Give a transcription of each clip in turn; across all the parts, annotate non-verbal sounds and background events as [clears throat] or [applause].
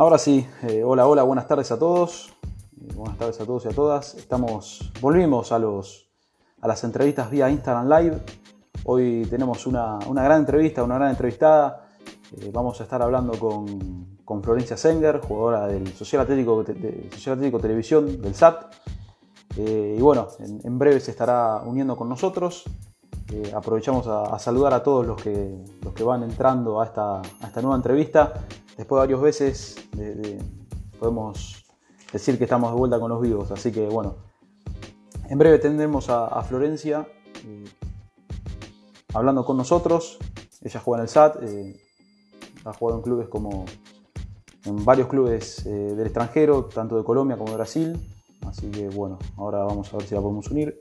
Ahora sí, eh, hola, hola, buenas tardes a todos. Eh, buenas tardes a todos y a todas. Estamos, volvimos a, los, a las entrevistas vía Instagram Live. Hoy tenemos una, gran entrevista, una gran entrevistada. Eh, vamos a estar hablando con, Florencia Senger, jugadora del Social Atlético, de, Social Atlético Televisión, del SAT. y bueno, en, breve se estará uniendo con nosotros. aprovechamos a, saludar a todos los que, los que van entrando a esta, a esta nueva entrevista después de varias veces podemos decir que estamos de vuelta con los vivos. Así que bueno, en breve tendremos a, Florencia eh, hablando con nosotros. Ella juega en el SAT, eh, ha jugado en clubes como en varios clubes eh, del extranjero, tanto de Colombia como de Brasil. Así que bueno, ahora vamos a ver si la podemos unir.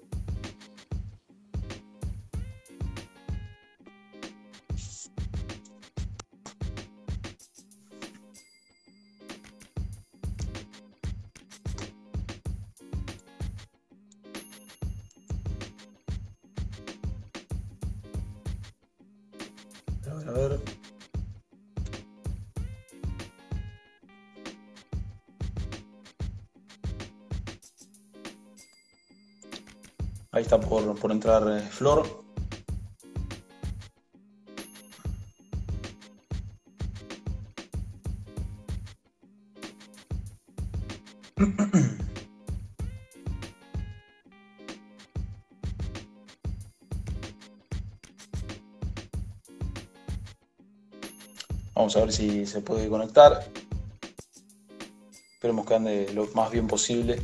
Por, entrar eh, Flor. [clears throat] Vamos a ver si se puede conectar. Esperemos que ande lo más bien posible.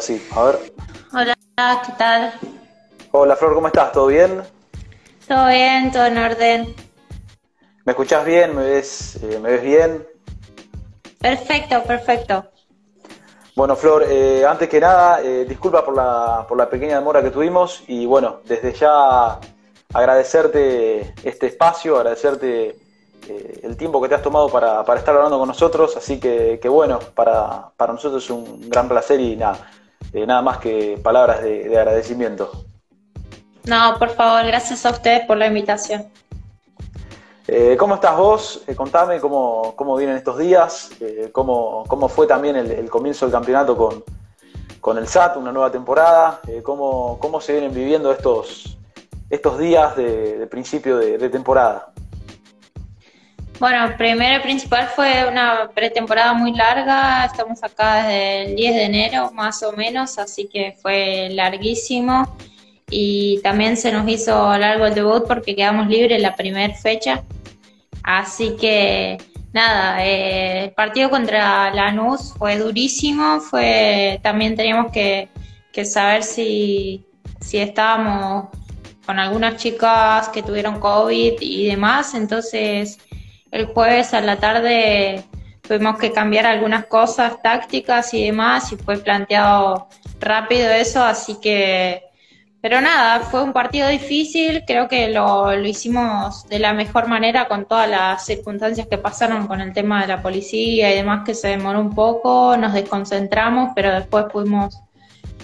Sí, a ver. Hola, ¿qué tal? Hola Flor, ¿cómo estás? ¿Todo bien? Todo bien, todo en orden. ¿Me escuchás bien? ¿Me ves, eh, ¿me ves bien? Perfecto, perfecto. Bueno, Flor, eh, antes que nada, eh, disculpa por la, por la pequeña demora que tuvimos y bueno, desde ya agradecerte este espacio, agradecerte el tiempo que te has tomado para, estar hablando con nosotros, así que, que bueno, para, para, nosotros es un gran placer y nada, eh, nada más que palabras de, agradecimiento. No, por favor, gracias a ustedes por la invitación. Eh, ¿Cómo estás vos? Eh, contame cómo, cómo, vienen estos días, cómo, cómo, fue también el, comienzo del campeonato con, con, el SAT, una nueva temporada, cómo, cómo, se vienen viviendo estos, estos días de, principio de temporada. Bueno, primero y principal fue una pretemporada muy larga, estamos acá desde el 10 de enero más o menos, así que fue larguísimo. Y también se nos hizo largo el debut porque quedamos libres la primera fecha, así que nada, eh, el partido contra Lanús fue durísimo, fue también teníamos que, que saber si, si estábamos con algunas chicas que tuvieron COVID y demás, entonces el jueves a la tarde tuvimos que cambiar algunas cosas tácticas y demás y fue planteado rápido eso, así que, pero nada, fue un partido difícil, creo que lo, lo hicimos de la mejor manera con todas las circunstancias que pasaron con el tema de la policía y demás que se demoró un poco, nos desconcentramos, pero después pudimos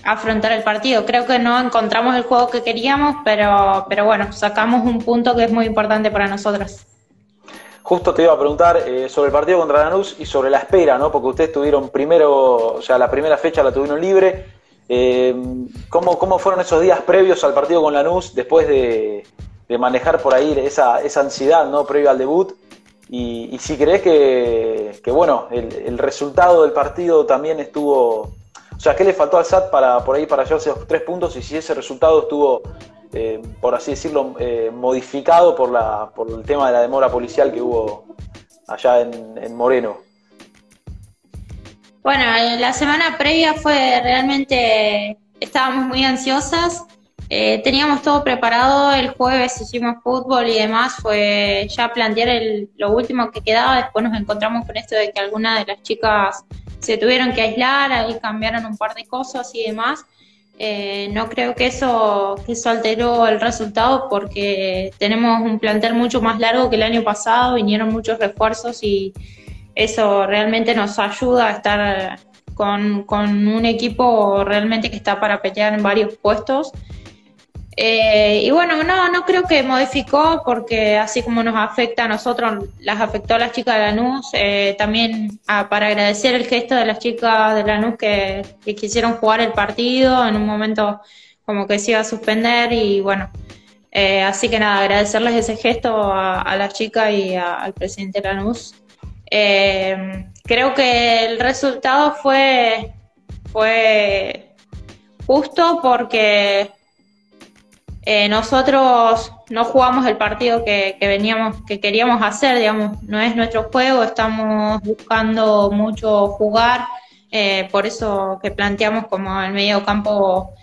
afrontar el partido. Creo que no encontramos el juego que queríamos, pero, pero bueno, sacamos un punto que es muy importante para nosotros. Justo te iba a preguntar eh, sobre el partido contra Lanús y sobre la espera, ¿no? Porque ustedes tuvieron primero, o sea, la primera fecha la tuvieron libre. Eh, ¿cómo, fueron esos días previos al partido con Lanús después de, manejar por ahí esa, esa, ansiedad, ¿no? Previo al debut. Y, si crees que, bueno, el, resultado del partido también estuvo. O sea, ¿qué le faltó al SAT para por ahí para llevarse los tres puntos? Y si ese resultado estuvo eh, por así decirlo, eh, modificado por, la, por el tema de la demora policial que hubo allá en, Moreno. Bueno, la semana previa fue realmente, estábamos muy ansiosas, eh, teníamos todo preparado, el jueves hicimos fútbol y demás, fue ya plantear el, lo último que quedaba, después nos encontramos con esto de que algunas de las chicas se tuvieron que aislar, ahí cambiaron un par de cosas y demás, eh, no creo que eso, que eso alteró el resultado porque tenemos un plantel mucho más largo que el año pasado, vinieron muchos refuerzos y, eso realmente nos ayuda a estar con, un equipo realmente que está para pelear en varios puestos. Eh, y bueno, no, no creo que modificó porque así como nos afecta a nosotros, las afectó a las chicas de Lanús, eh, también para agradecer el gesto de las chicas de Lanús que, que quisieron jugar el partido en un momento como que se iba a suspender y bueno, eh, así que nada, agradecerles ese gesto a, a las chicas y al presidente Lanús. Eh, creo que el resultado fue, fue justo porque eh, nosotros no jugamos el partido que, veníamos, que queríamos hacer, digamos, no es nuestro juego, estamos buscando mucho jugar, por eso que planteamos como el medio campo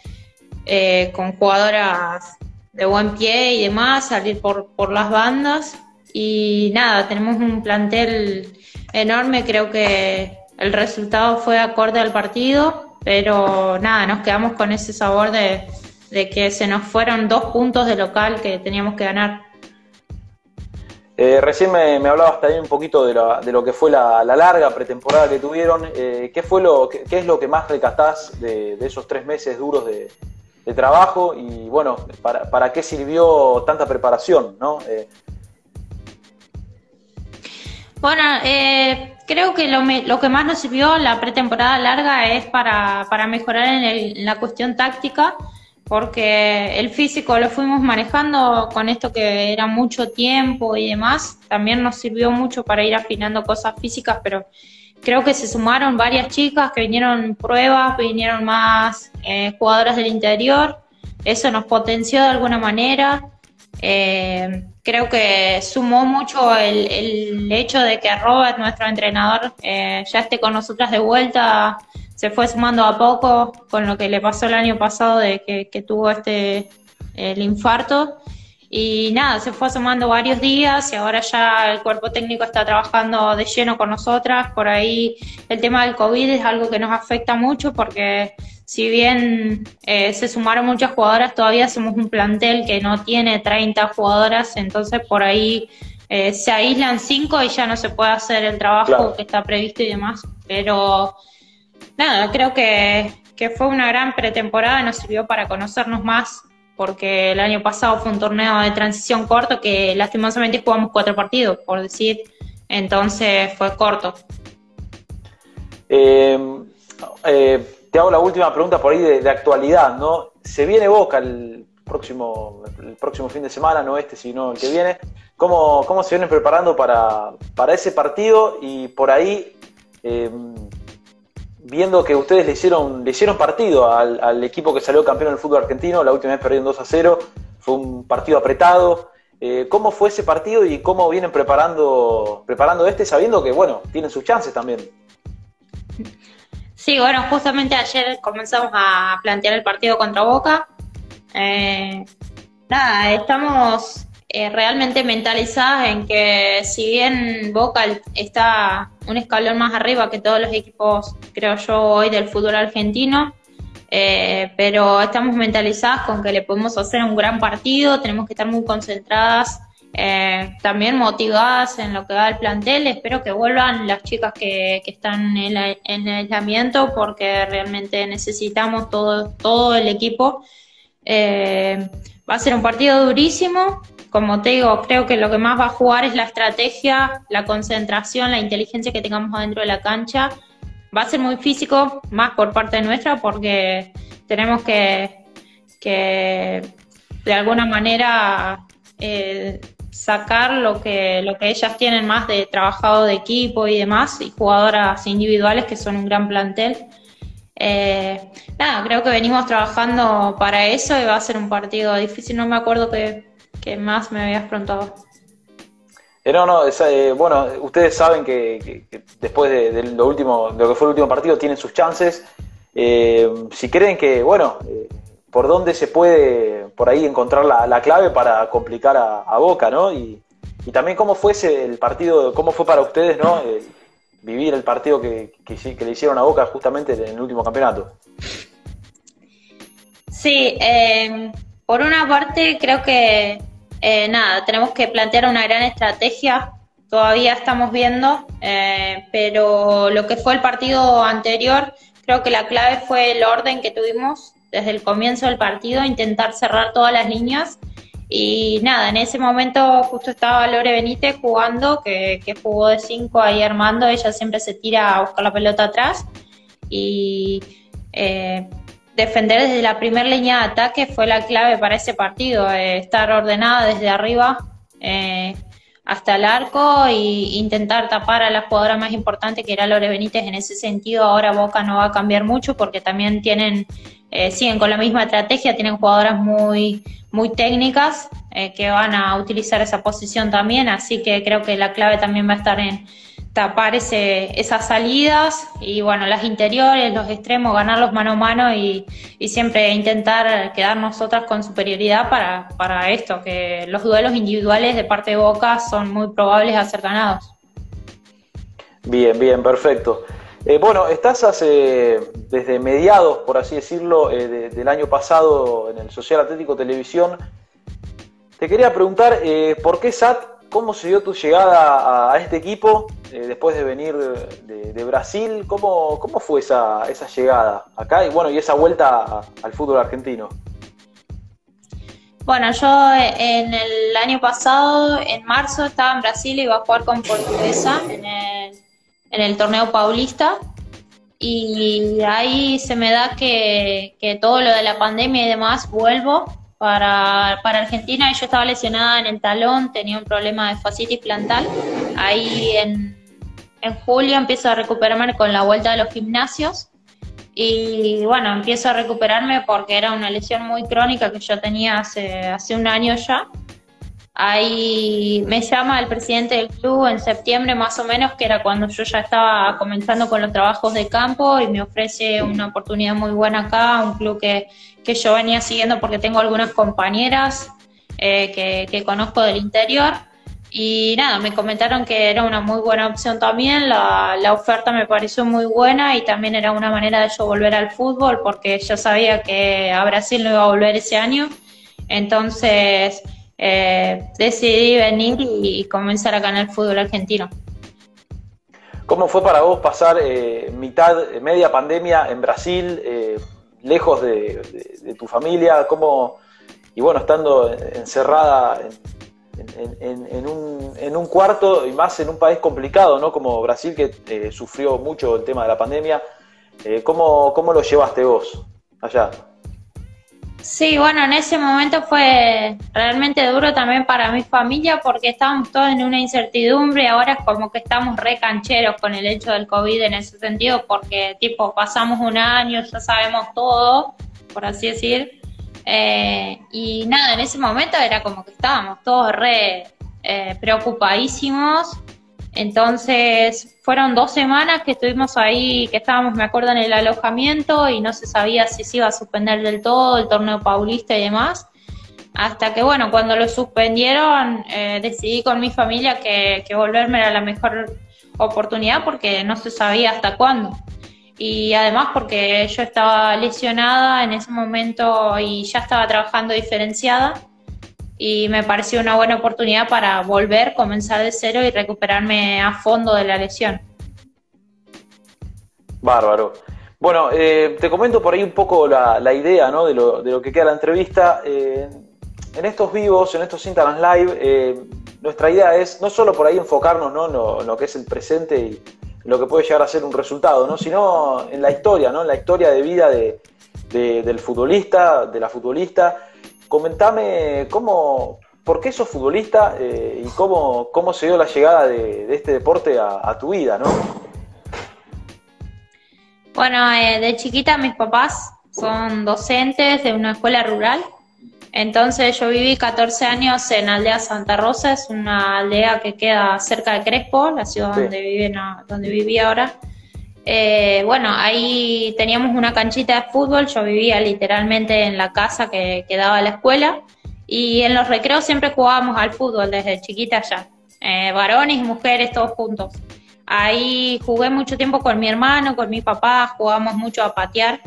con jugadoras de buen pie y demás, salir por las bandas. Y nada, tenemos un plantel enorme, creo que el resultado fue acorde al partido, pero nada, nos quedamos con ese sabor de, que se nos fueron dos puntos de local que teníamos que ganar. Eh, recién me, hablabas también un poquito de, de lo que fue la, larga pretemporada que tuvieron. Eh, ¿qué, fue lo, qué, es lo que más recatás de, de esos tres meses duros de, de trabajo y bueno, para, para qué sirvió tanta preparación, ¿no? Eh, bueno, eh, creo que lo, lo, que más nos sirvió la pretemporada larga es para, para mejorar en, la cuestión táctica, porque el físico lo fuimos manejando con esto que era mucho tiempo y demás. También nos sirvió mucho para ir afinando cosas físicas, pero creo que se sumaron varias chicas que vinieron pruebas, vinieron más eh, jugadoras del interior. Eso nos potenció de alguna manera. Eh, creo que sumó mucho el, hecho de que Robert, nuestro entrenador, eh, ya esté con nosotras de vuelta. Se fue sumando a poco con lo que le pasó el año pasado de que, que tuvo este el infarto. Y nada, se fue sumando varios días y ahora ya el cuerpo técnico está trabajando de lleno con nosotras. Por ahí el tema del COVID es algo que nos afecta mucho porque si bien eh, se sumaron muchas jugadoras, todavía somos un plantel que no tiene 30 jugadoras, entonces por ahí eh, se aíslan 5 y ya no se puede hacer el trabajo que está previsto y demás. Pero nada, creo que, que fue una gran pretemporada, nos sirvió para conocernos más porque el año pasado fue un torneo de transición corto que lastimosamente jugamos cuatro partidos, por decir, entonces fue corto. Eh, eh, te hago la última pregunta por ahí de, actualidad, ¿no? Se viene Boca el próximo, el próximo fin de semana, no este, sino el que viene. ¿Cómo, cómo se vienen preparando para, para ese partido? Y por ahí, eh, viendo que ustedes le hicieron, le hicieron partido al, equipo que salió campeón del fútbol argentino, la última vez perdieron 2 a 0, fue un partido apretado. Eh, ¿Cómo fue ese partido y cómo vienen preparando, preparando este, sabiendo que, bueno, tienen sus chances también? Sí, bueno, justamente ayer comenzamos a plantear el partido contra Boca. Eh, nada, estamos eh, realmente mentalizadas en que si bien Boca está un escalón más arriba que todos los equipos, creo yo, hoy del fútbol argentino, eh, pero estamos mentalizadas con que le podemos hacer un gran partido, tenemos que estar muy concentradas, eh, también motivadas en lo que va el plantel. Espero que vuelvan las chicas que, están en, en, el aislamiento porque realmente necesitamos todo, todo el equipo. va a ser un partido durísimo, como te digo, creo que lo que más va a jugar es la estrategia, la concentración, la inteligencia que tengamos adentro de la cancha. Va a ser muy físico, más por parte nuestra, porque tenemos que, de alguna manera eh, sacar lo que, lo que ellas tienen más de trabajado de equipo y demás, y jugadoras individuales que son un gran plantel. Eh, nada, creo que venimos trabajando para eso y va a ser un partido difícil. No me acuerdo que ¿Qué más me habías preguntado? Eh, no, no, eh, bueno, ustedes saben que, después de, lo último, de lo que fue el último partido, tienen sus chances. Eh, si creen que, bueno, por dónde se puede por ahí encontrar la, clave para complicar a, Boca, ¿no? Y, también cómo fue ese, el partido, cómo fue para ustedes, ¿no? vivir el partido que, le hicieron a Boca justamente en el último campeonato. Sí, por una parte creo que eh, nada, tenemos que plantear una gran estrategia todavía estamos viendo, eh, pero lo que fue el partido anterior, creo que la clave fue el orden que tuvimos desde el comienzo del partido, intentar cerrar todas las líneas. Y nada, en ese momento justo estaba Lore Benítez jugando, que, jugó de 5 ahí armando, ella siempre se tira a buscar la pelota atrás. Y eh, defender desde la primera línea de ataque fue la clave para ese partido, eh, estar ordenada desde arriba eh, hasta el arco e intentar tapar a la jugadora más importante que era Lore Benítez. En ese sentido, ahora Boca no va a cambiar mucho porque también tienen, eh, siguen con la misma estrategia, tienen jugadoras muy, muy técnicas que van a utilizar esa posición también, así que creo que la clave también va a estar en tapar ese, esas salidas y bueno, las interiores, los extremos, ganarlos mano a mano y, siempre intentar quedar nosotras con superioridad para, para, esto, que los duelos individuales de parte de Boca son muy probables a ser ganados. Bien, bien, perfecto. Eh, bueno, estás desde mediados, por así decirlo, eh, del año pasado en el Social Atlético Televisión. Te quería preguntar, eh, ¿por qué SAT ¿Cómo se dio tu llegada a, este equipo eh, después de venir de, Brasil? ¿Cómo, ¿Cómo, fue esa, esa, llegada acá y bueno y esa vuelta al fútbol argentino? Bueno, yo eh, en el año pasado, en marzo, estaba en Brasil y iba a jugar con Portuguesa en el, torneo paulista. Y ahí se me da que todo lo de la pandemia y demás vuelvo para, para Argentina. Yo estaba lesionada en el talón, tenía un problema de fascitis plantal. Ahí en, en julio empiezo a recuperarme con la vuelta de los gimnasios. Y bueno, empiezo a recuperarme porque era una lesión muy crónica que yo tenía hace, hace un año ya. Ahí me llama el presidente del club en septiembre más o menos, que era cuando yo ya estaba comenzando con los trabajos de campo y me ofrece una oportunidad muy buena acá, un club que, que yo venía siguiendo porque tengo algunas compañeras eh, que, que, conozco del interior. Y nada, me comentaron que era una muy buena opción también, la, la oferta me pareció muy buena y también era una manera de yo volver al fútbol porque yo sabía que a Brasil no iba a volver ese año. Entonces eh, decidí venir y, comenzar acá en el fútbol argentino. ¿Cómo fue para vos pasar eh, mitad, media pandemia en Brasil, eh, lejos de, tu familia? ¿Cómo, y bueno, estando encerrada en, un, cuarto y más en un país complicado, ¿no? Como Brasil, que sufrió mucho el tema de la pandemia. ¿cómo, ¿Cómo lo llevaste vos allá? Sí, bueno, en ese momento fue realmente duro también para mi familia porque estábamos todos en una incertidumbre ahora es como que estamos re cancheros con el hecho del COVID en ese sentido porque tipo pasamos un año, ya sabemos todo, por así decir. Eh, y nada, en ese momento era como que estábamos todos re eh, preocupadísimos entonces, fueron dos semanas que estuvimos ahí, que estábamos, me acuerdo, en el alojamiento y no se sabía si se iba a suspender del todo el torneo paulista y demás. Hasta que, bueno, cuando lo suspendieron, eh, decidí con mi familia que, que volverme era la mejor oportunidad porque no se sabía hasta cuándo. Y además porque yo estaba lesionada en ese momento y ya estaba trabajando diferenciada y me pareció una buena oportunidad para volver, comenzar de cero y recuperarme a fondo de la lesión. Bárbaro. Bueno, eh, te comento por ahí un poco la, idea ¿no? de, lo, de, lo, que queda la entrevista. Eh, en estos vivos, en estos Instagram Live, eh, nuestra idea es no solo por ahí enfocarnos ¿no? en, lo, que es el presente y lo que puede llegar a ser un resultado, ¿no? sino en la historia, ¿no? en la historia de vida de, del futbolista, de la futbolista comentame cómo, por qué sos futbolista eh, y cómo, cómo se dio la llegada de, este deporte a, tu vida, ¿no? Bueno, eh, de chiquita mis papás son docentes de una escuela rural. Entonces yo viví 14 años en Aldea Santa Rosa, es una aldea que queda cerca de Crespo, la ciudad donde, viven, donde viví ahora. Eh, bueno, ahí teníamos una canchita de fútbol, yo vivía literalmente en la casa que, quedaba daba la escuela y en los recreos siempre jugábamos al fútbol desde chiquita ya, eh, varones y mujeres todos juntos. Ahí jugué mucho tiempo con mi hermano, con mi papá, jugábamos mucho a patear.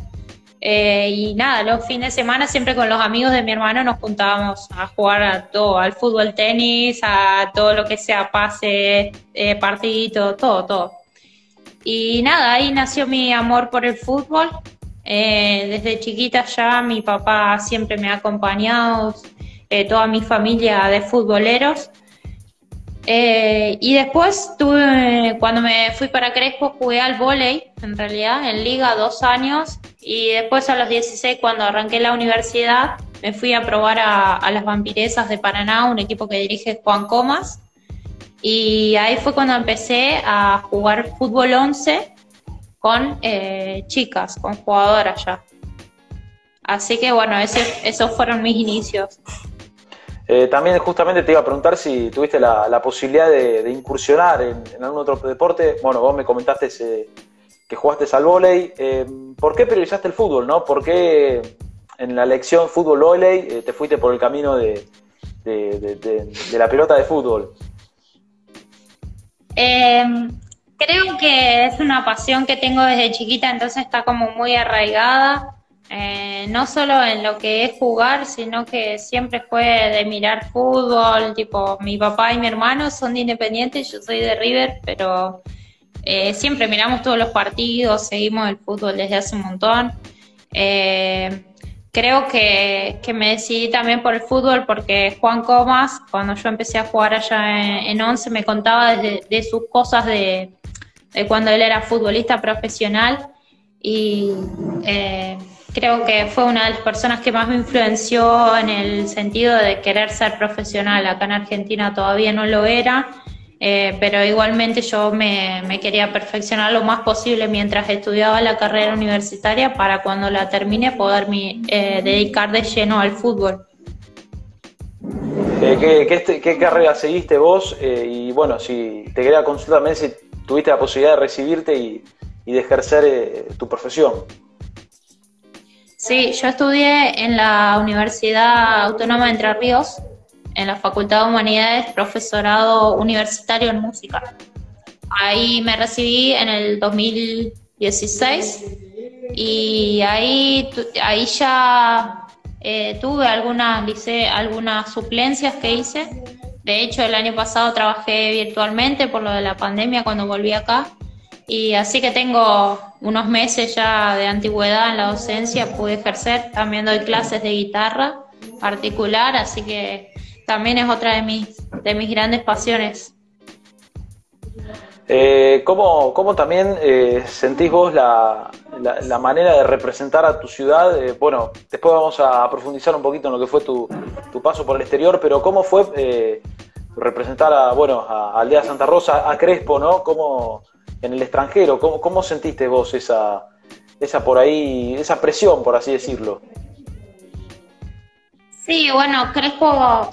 Eh, y nada, los fines de semana siempre con los amigos de mi hermano nos juntábamos a jugar a todo, al fútbol, tenis, a todo lo que sea pase, eh, partidito, todo, todo. Y nada, ahí nació mi amor por el fútbol. Eh, desde chiquita ya mi papá siempre me ha acompañado, eh, toda mi familia de futboleros. Eh, y después cuando me fui para Crespo jugué al volei, en realidad, en liga dos años. Y después a los 16, cuando arranqué la universidad, me fui a probar a, a las Vampiresas de Paraná, un equipo que dirige Juan Comas. Y ahí fue cuando empecé a jugar fútbol 11 con eh, chicas, con jugadoras ya. Así que bueno, ese, esos fueron mis inicios. Eh, también justamente te iba a preguntar si tuviste la, posibilidad de, incursionar en, algún otro deporte. Bueno, vos me comentaste que jugaste al vóley. Eh, ¿Por qué priorizaste el fútbol? ¿no? ¿Por qué en la lección fútbol-vóley eh, te fuiste por el camino de, la pelota de fútbol? Creo que es una pasión que tengo desde chiquita, entonces está como muy arraigada. Eh, no solo en lo que es jugar, sino que siempre fue de mirar fútbol, tipo mi papá y mi hermano son de Independiente, yo soy de River, pero eh, siempre miramos todos los partidos, seguimos el fútbol desde hace un montón. Eh, creo que, me decidí también por el fútbol porque Juan Comas, cuando yo empecé a jugar allá en, Once, me contaba de, sus cosas de, de, cuando él era futbolista profesional y creo que fue una de las personas que más me influenció en el sentido de querer ser profesional. Acá en Argentina todavía no lo era, eh, pero igualmente yo me, quería perfeccionar lo más posible mientras estudiaba la carrera universitaria para cuando la termine poder eh, dedicar de lleno al fútbol. Eh, ¿qué, carrera seguiste vos? y bueno, si te quería consultar también si tuviste la posibilidad de recibirte y, y de ejercer tu profesión. Sí, yo estudié en la Universidad Autónoma de Entre Ríos, en la Facultad de Humanidades, profesorado universitario en música. Ahí me recibí en el 2016 y ahí, ahí ya eh, tuve algunas, algunas suplencias que hice. De hecho, el año pasado trabajé virtualmente por lo de la pandemia cuando volví acá y así que tengo unos meses ya de antigüedad en la docencia, pude ejercer, también doy clases de guitarra particular, así que también es otra de mis, de mis grandes pasiones. Eh, ¿cómo, ¿cómo, también eh, sentís vos la, la, manera de representar a tu ciudad? Eh, bueno, después vamos a profundizar un poquito en lo que fue tu, tu paso por el exterior, pero ¿cómo fue eh, representar a, bueno, a Aldea Santa Rosa, a Crespo, ¿no? ¿Cómo, en el extranjero. ¿Cómo, cómo sentiste vos esa, esa por ahí, esa presión, por así decirlo? Sí, bueno, Crespo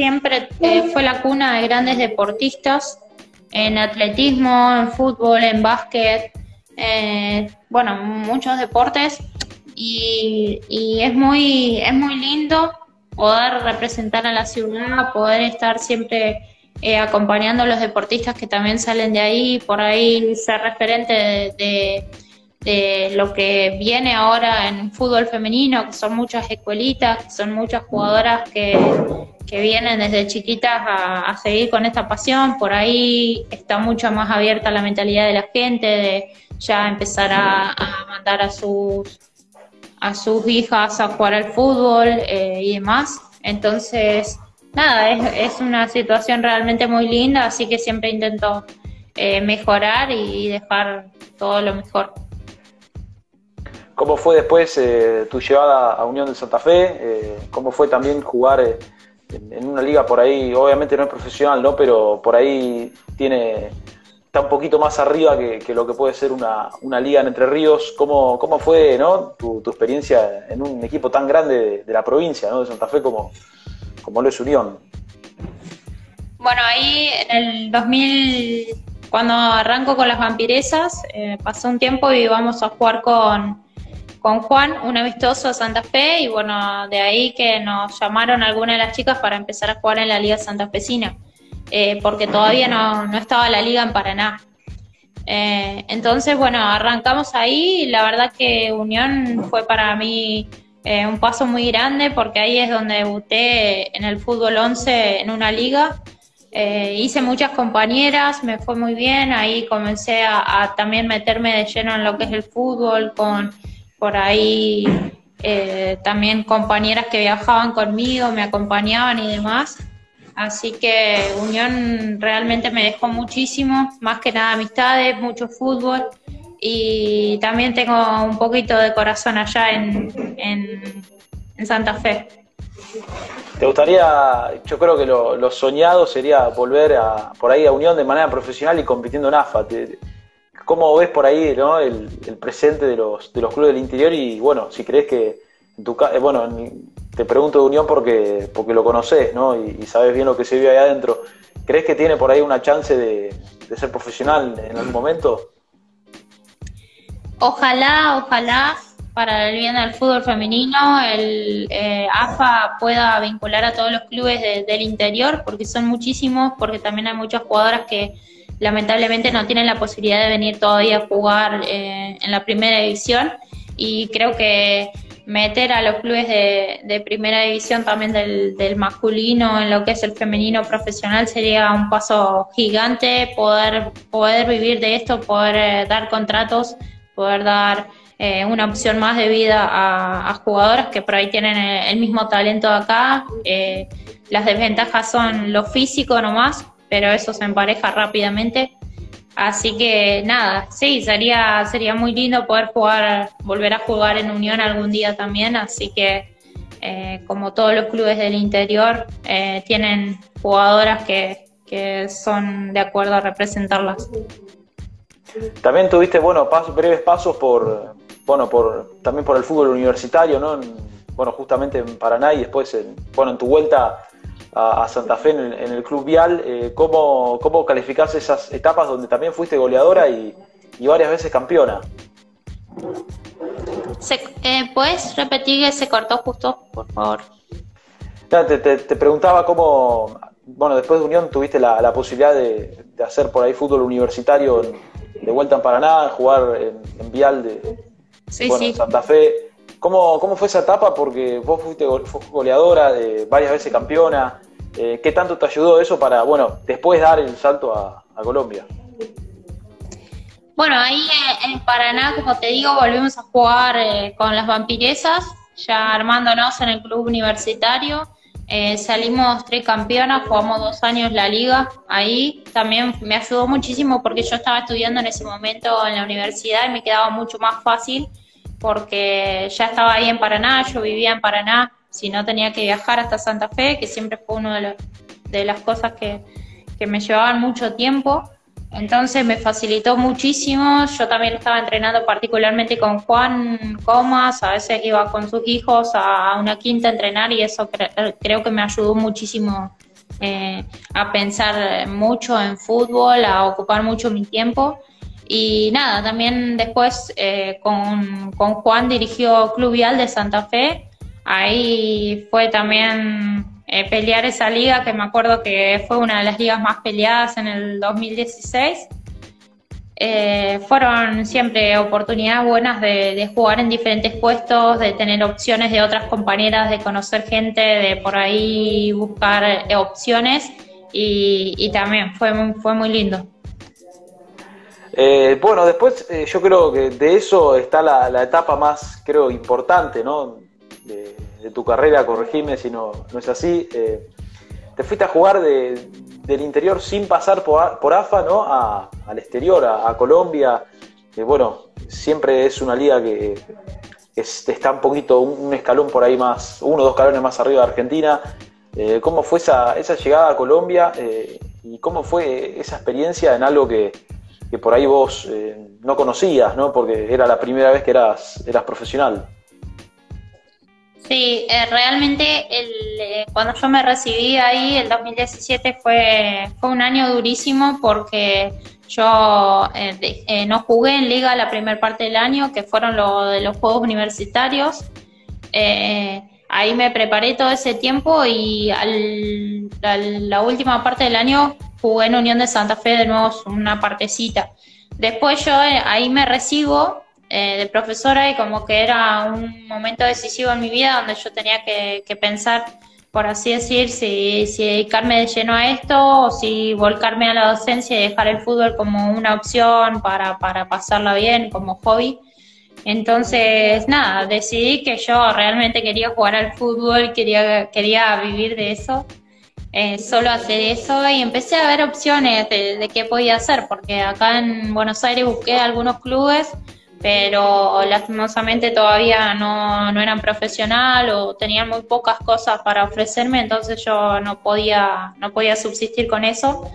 siempre eh, fue la cuna de grandes deportistas en atletismo, en fútbol, en básquet, eh, bueno, muchos deportes. Y, es muy es muy lindo poder representar a la ciudad, poder estar siempre eh, acompañando a los deportistas que también salen de ahí, por ahí ser referente de, lo que viene ahora en fútbol femenino, que son muchas escuelitas, que son muchas jugadoras que, vienen desde chiquitas a, seguir con esta pasión, por ahí está mucho más abierta la mentalidad de la gente, de ya empezar a, mandar a sus a sus hijas a jugar al fútbol eh, y demás. Entonces, nada, es, una situación realmente muy linda, así que siempre intento eh, mejorar y dejar todo lo mejor. ¿Cómo fue después eh, tu llevada a Unión de Santa Fe? ¿Cómo fue también jugar en, una liga por ahí? Obviamente no es profesional, ¿no? Pero por ahí tiene está un poquito más arriba que, lo que puede ser una, liga en Entre Ríos. ¿Cómo, cómo fue ¿no? tu, experiencia en un equipo tan grande de, la provincia, ¿no? de Santa Fe como, como lo es Unión. Bueno, ahí en el 2000, cuando arranco con las vampiresas, eh, pasó un tiempo y íbamos a jugar con, con Juan, un amistoso a Santa Fe, y bueno, de ahí que nos llamaron algunas de las chicas para empezar a jugar en la Liga Santafesina, eh, porque todavía no, no estaba la liga en Paraná. Eh, entonces, bueno, arrancamos ahí y la verdad que Unión fue para mí eh, un paso muy grande porque ahí es donde debuté en el fútbol 11 en una liga. Eh, hice muchas compañeras, me fue muy bien, ahí comencé a, también meterme de lleno en lo que es el fútbol, con por ahí también compañeras que viajaban conmigo, me acompañaban y demás. Así que Unión realmente me dejó muchísimo, más que nada amistades, mucho fútbol y también tengo un poquito de corazón allá en, en, Santa Fe. ¿Te gustaría, yo creo que lo, soñado sería volver a, por ahí a Unión de manera profesional y compitiendo en AFA? ¿Cómo ves por ahí ¿no? el, presente de los, de los clubes del interior y bueno, si crees que en tu eh, bueno, te pregunto de Unión porque, porque lo conoces, ¿no? Y, sabes bien lo que se vive ahí adentro. ¿Crees que tiene por ahí una chance de, ser profesional en algún momento? Ojalá, ojalá, para el bien del fútbol femenino, el eh, AFA pueda vincular a todos los clubes del interior, porque son muchísimos, porque también hay muchas jugadoras que lamentablemente no tienen la posibilidad de venir todavía a jugar eh, en la primera división. Y creo que meter a los clubes de, primera división también del, masculino en lo que es el femenino profesional sería un paso gigante, poder, poder vivir de esto, poder eh, dar contratos, poder dar eh, una opción más de vida a, jugadoras que por ahí tienen el, mismo talento acá. Las desventajas son lo físico nomás, pero eso se empareja rápidamente Así que nada, sí, sería, sería muy lindo poder jugar, volver a jugar en Unión algún día también, así que eh, como todos los clubes del interior eh, tienen jugadoras que, son de acuerdo a representarlas. También tuviste, bueno, breves pasos por, bueno, por, también por el fútbol universitario, ¿no? bueno, justamente en Paraná y después, en, bueno, en tu vuelta a, Santa Fe en el, Club Vial. Eh, ¿cómo, ¿Cómo calificás esas etapas donde también fuiste goleadora y, varias veces campeona? Eh, ¿Puedes repetir que se cortó justo, por favor? te, preguntaba cómo, bueno, después de Unión tuviste la, posibilidad de, hacer por ahí fútbol universitario de vuelta en Paraná, jugar en, Vial de Santa Fe. ¿Cómo, ¿Cómo, fue esa etapa? Porque vos fuiste goleadora, de varias veces campeona. Eh, ¿Qué tanto te ayudó eso para, bueno, después dar el salto a, Colombia? Bueno, ahí en Paraná, como te digo, volvimos a jugar eh, con las vampiresas, ya armándonos en el club universitario. Eh, salimos tres campeonas, jugamos dos años la liga. Ahí también me ayudó muchísimo porque yo estaba estudiando en ese momento en la universidad y me quedaba mucho más fácil porque ya estaba ahí en Paraná, yo vivía en Paraná, si no tenía que viajar hasta Santa Fe, que siempre fue una de, las cosas que, me llevaban mucho tiempo. Entonces me facilitó muchísimo. Yo también estaba entrenando particularmente con Juan Comas, a veces iba con sus hijos a una quinta a entrenar y eso creo que me ayudó muchísimo eh, a pensar mucho en fútbol, a ocupar mucho mi tiempo. Y nada, también después eh, con, Juan dirigió Club Vial de Santa Fe. Ahí fue también eh, pelear esa liga, que me acuerdo que fue una de las ligas más peleadas en el 2016. Eh, fueron siempre oportunidades buenas de, jugar en diferentes puestos, de tener opciones de otras compañeras, de conocer gente, de por ahí buscar opciones y, también fue, fue muy lindo. Eh, bueno, después eh, yo creo que de eso está la, etapa más, creo, importante, ¿no? De, tu carrera, corregime si no, no es así. Eh, te fuiste a jugar del interior sin pasar por, AFA, ¿no? al exterior, a, Colombia. que bueno, siempre es una liga que, está un poquito, un, escalón por ahí más, uno o dos escalones más arriba de Argentina. ¿Cómo fue esa, esa llegada a Colombia y cómo fue esa experiencia en algo que, que por ahí vos eh, no conocías, ¿no? Porque era la primera vez que eras, profesional. Sí, eh, realmente eh, cuando yo me recibí ahí, el 2017 fue, fue un año durísimo porque yo no jugué en liga la primera parte del año, que fueron lo de los Juegos Universitarios. ahí me preparé todo ese tiempo y al, la última parte del año jugué en Unión de Santa Fe de nuevo una partecita. después yo eh, ahí me recibo eh, de profesora y como que era un momento decisivo en mi vida donde yo tenía que, pensar, por así decir, si, si, dedicarme de lleno a esto o si volcarme a la docencia y dejar el fútbol como una opción para, para pasarla bien, como hobby. Entonces, nada, decidí que yo realmente quería jugar al fútbol, quería, quería vivir de eso, eh, solo hacer eso y empecé a ver opciones de, qué podía hacer, porque acá en Buenos Aires busqué algunos clubes, pero lastimosamente todavía no, no eran profesional o tenían muy pocas cosas para ofrecerme, entonces yo no podía, no podía subsistir con eso.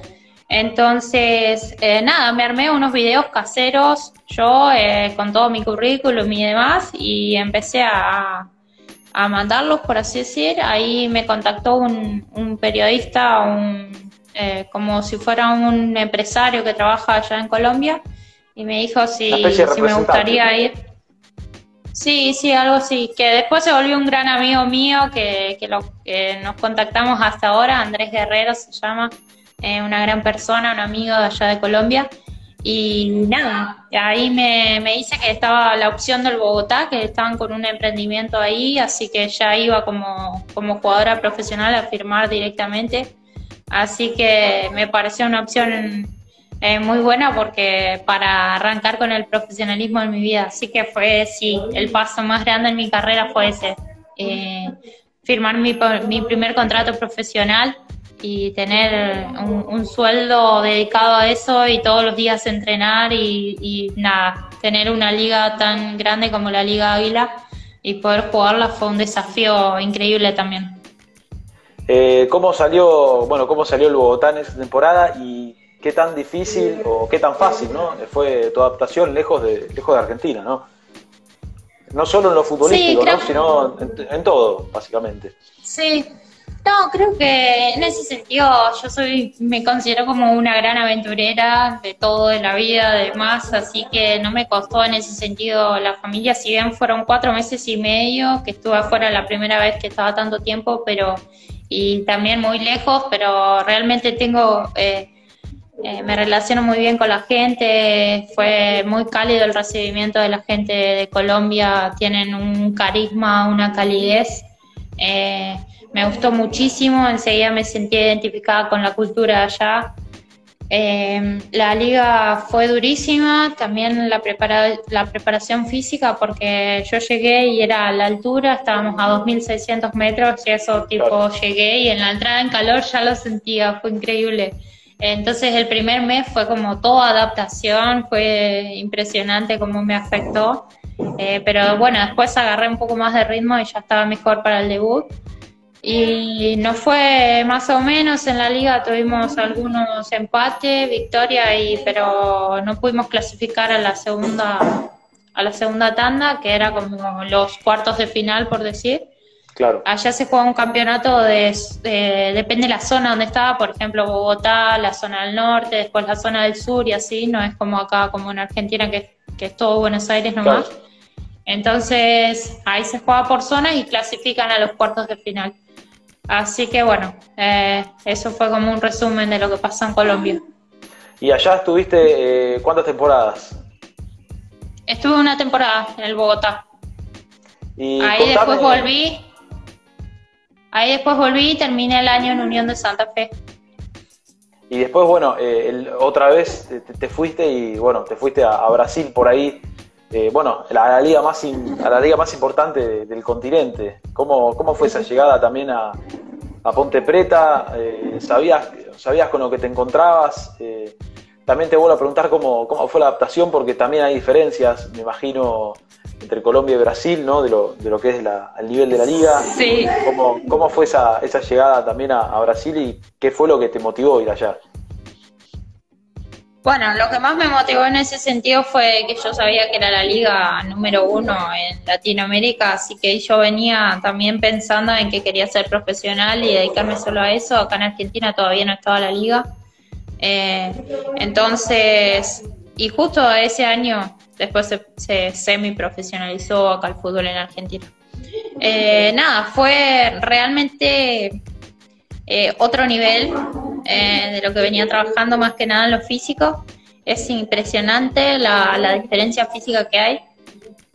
Entonces, eh, nada, me armé unos videos caseros yo eh, con todo mi currículum y demás y empecé a, a, mandarlos, por así decir. Ahí me contactó un, un periodista, un, eh, como si fuera un empresario que trabaja allá en Colombia y me dijo si, si me gustaría ir. Sí, sí, algo así. Que después se volvió un gran amigo mío que, que, lo, que nos contactamos hasta ahora, Andrés Guerrero se llama. Eh, una gran persona, un amigo de allá de Colombia. Y nada, ahí me, me dice que estaba la opción del Bogotá, que estaban con un emprendimiento ahí, así que ya iba como, como jugadora profesional a firmar directamente. Así que me pareció una opción eh, muy buena porque para arrancar con el profesionalismo en mi vida. Así que fue, sí, el paso más grande en mi carrera fue ese. Eh, firmar mi, mi primer contrato profesional y tener un, sueldo dedicado a eso y todos los días entrenar y, nada, tener una liga tan grande como la Liga Águila y poder jugarla fue un desafío increíble también. Eh, ¿Cómo salió, bueno, cómo salió el Bogotá en esa temporada y qué tan difícil o qué tan fácil, ¿no? Fue tu adaptación lejos de, lejos de Argentina, ¿no? No solo en lo futbolístico, sino en, en todo, básicamente. Sí, no, creo que en ese sentido yo soy, me considero como una gran aventurera de todo, de la vida, de más, así que no me costó en ese sentido la familia, si bien fueron cuatro meses y medio que estuve afuera la primera vez que estaba tanto tiempo, pero y también muy lejos, pero realmente tengo, eh, eh, me relaciono muy bien con la gente, fue muy cálido el recibimiento de la gente de Colombia, tienen un carisma, una calidez. Eh, me gustó muchísimo, enseguida me sentí identificada con la cultura allá. Eh, la liga fue durísima, también la, la preparación física, porque yo llegué y era a la altura, estábamos a 2.600 metros y eso tipo llegué y en la entrada en calor ya lo sentía, fue increíble. Entonces el primer mes fue como toda adaptación, fue impresionante cómo me afectó, eh, pero bueno, después agarré un poco más de ritmo y ya estaba mejor para el debut. Y nos fue más o menos en la liga, tuvimos algunos empates, victoria, y, pero no pudimos clasificar a la segunda a la segunda tanda, que era como los cuartos de final, por decir. Claro. Allá se juega un campeonato de, depende de la zona donde estaba, por ejemplo, Bogotá, la zona del norte, después la zona del sur y así, no es como acá, como en Argentina, que, que es todo Buenos Aires nomás. Entonces, ahí se juega por zonas y clasifican a los cuartos de final. Así que bueno, eh, eso fue como un resumen de lo que pasó en Colombia. ¿Y allá estuviste eh, cuántas temporadas? Estuve una temporada en el Bogotá. ahí después volví. Ahí después volví y terminé el año en Unión de Santa Fe. Y después, bueno, eh, otra vez te, fuiste y bueno, te fuiste a Brasil por ahí eh, bueno, a la, liga más a la liga más importante del continente. ¿Cómo, ¿Cómo, fue esa llegada también a, Ponte Preta? Eh, ¿sabías, ¿Sabías con lo que te encontrabas? Eh, también te vuelvo a preguntar cómo, cómo, fue la adaptación, porque también hay diferencias, me imagino, entre Colombia y Brasil, ¿no? De lo, de lo que es el nivel de la liga. Sí. ¿Cómo, cómo fue esa, esa llegada también a, a Brasil y qué fue lo que te motivó a ir allá? Bueno, lo que más me motivó en ese sentido fue que yo sabía que era la liga número uno en Latinoamérica, así que yo venía también pensando en que quería ser profesional y dedicarme solo a eso. Acá en Argentina todavía no estaba la liga. Eh, entonces, y justo ese año después se, se semi-profesionalizó acá el fútbol en Argentina. Eh, nada, fue realmente eh, otro nivel eh, de lo que venía trabajando más que nada en lo físico. es impresionante la, diferencia física que hay.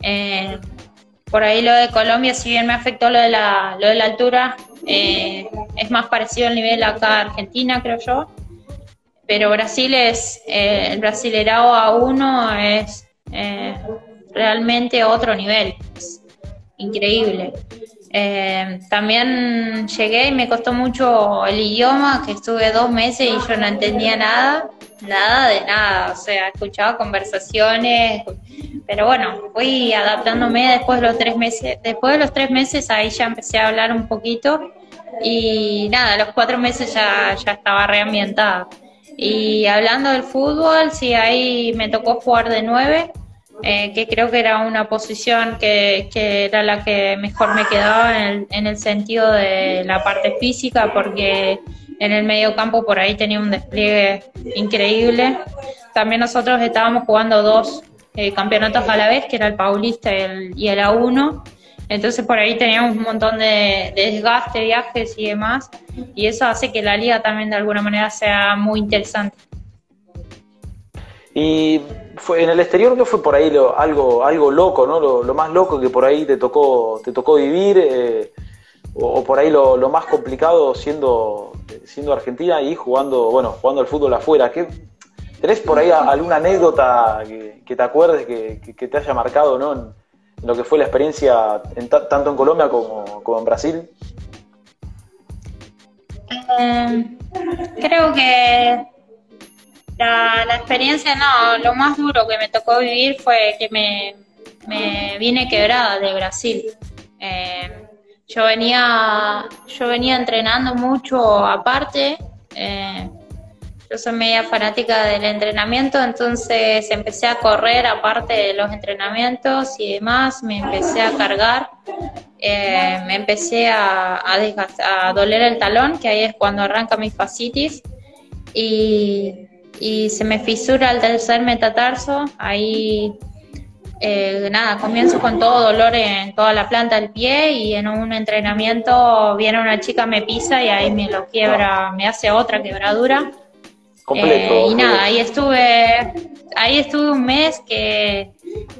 Eh, por ahí lo de Colombia, si bien me afectó lo de la, lo de la altura, eh, es más parecido al nivel acá Argentina, creo yo. Pero Brasil es, el Brasilerao A1 es realmente otro nivel, es increíble. También llegué y me costó mucho el idioma, que estuve dos meses y yo no entendía nada, nada de nada, o sea, escuchaba conversaciones, pero bueno, fui adaptándome después de los tres meses. Después de los tres meses ahí ya empecé a hablar un poquito y nada, a los cuatro meses ya, ya estaba reambientada. Y hablando del fútbol, sí, ahí me tocó jugar de nueve, eh, que creo que era una posición que, que, era la que mejor me quedaba en el, en el sentido de la parte física, porque en el medio campo por ahí tenía un despliegue increíble. También nosotros estábamos jugando dos eh, campeonatos a la vez, que era el Paulista y el, y el A1. Entonces por ahí teníamos un montón de, desgaste, viajes y demás. Y eso hace que la liga también de alguna manera sea muy interesante. Y en el exterior que fue por ahí algo, algo loco, ¿no? Lo, más loco que por ahí te tocó, te tocó vivir, eh, o, por ahí lo, más complicado siendo, siendo Argentina y jugando, bueno, jugando al fútbol afuera. ¿Qué, ¿Tenés por ahí alguna anécdota que, te acuerdes que, te haya marcado ¿no? en, lo que fue la experiencia tanto en Colombia como, en Brasil? Em, creo que la, experiencia, no, lo más duro que me tocó vivir fue que me, me vine quebrada de Brasil. Em, yo venía, yo venía entrenando mucho aparte. Eh, yo soy media fanática del entrenamiento, entonces empecé a correr aparte de los entrenamientos y demás, me empecé a cargar, eh, me empecé a, a, doler el talón, que ahí es cuando arranca mi fascitis, y, y se me fisura el tercer metatarso, ahí eh, nada, comienzo con todo dolor en toda la planta del pie y en un entrenamiento viene una chica, me pisa y ahí me lo quiebra, me hace otra quebradura. Eh, y nada, ahí estuve, ahí estuve un mes que,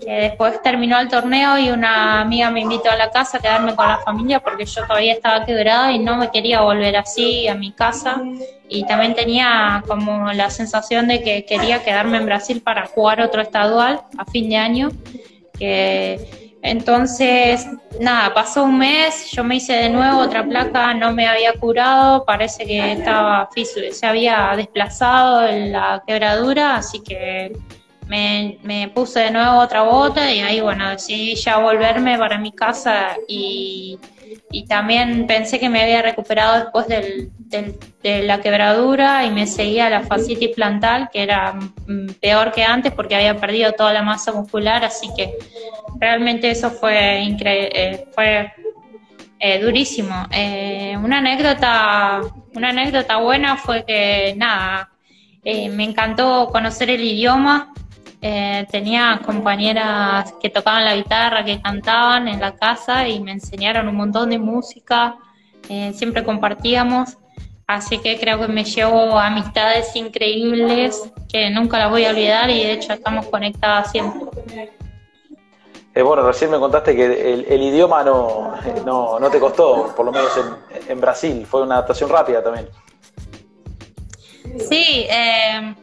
después terminó el torneo y una amiga me invitó a la casa a quedarme con la familia porque yo todavía estaba quebrada y no me quería volver así a mi casa. Y también tenía como la sensación de que quería quedarme en Brasil para jugar otro estadual a fin de año. Que entonces, nada, pasó un mes, yo me hice de nuevo otra placa, no me había curado, parece que estaba se había desplazado la quebradura, así que me, me, puse de nuevo otra bota y ahí, bueno, decidí ya volverme para mi casa y y también pensé que me había recuperado después del, de la quebradura y me seguía la fascitis plantal, que era mm, peor que antes porque había perdido toda la masa muscular, así que realmente eso fue eh, fue eh, durísimo. Eh, una anécdota, una anécdota buena fue que nada, me encantó conocer el idioma eh, tenía compañeras que tocaban la guitarra, que cantaban en la casa y me enseñaron un montón de música, eh, siempre compartíamos, así que creo que me llevo amistades increíbles que nunca las voy a olvidar y de hecho estamos conectadas siempre. Eh, bueno, recién me contaste que el, idioma no, no, te costó, por lo menos en, en Brasil, fue una adaptación rápida también. Sí, eh,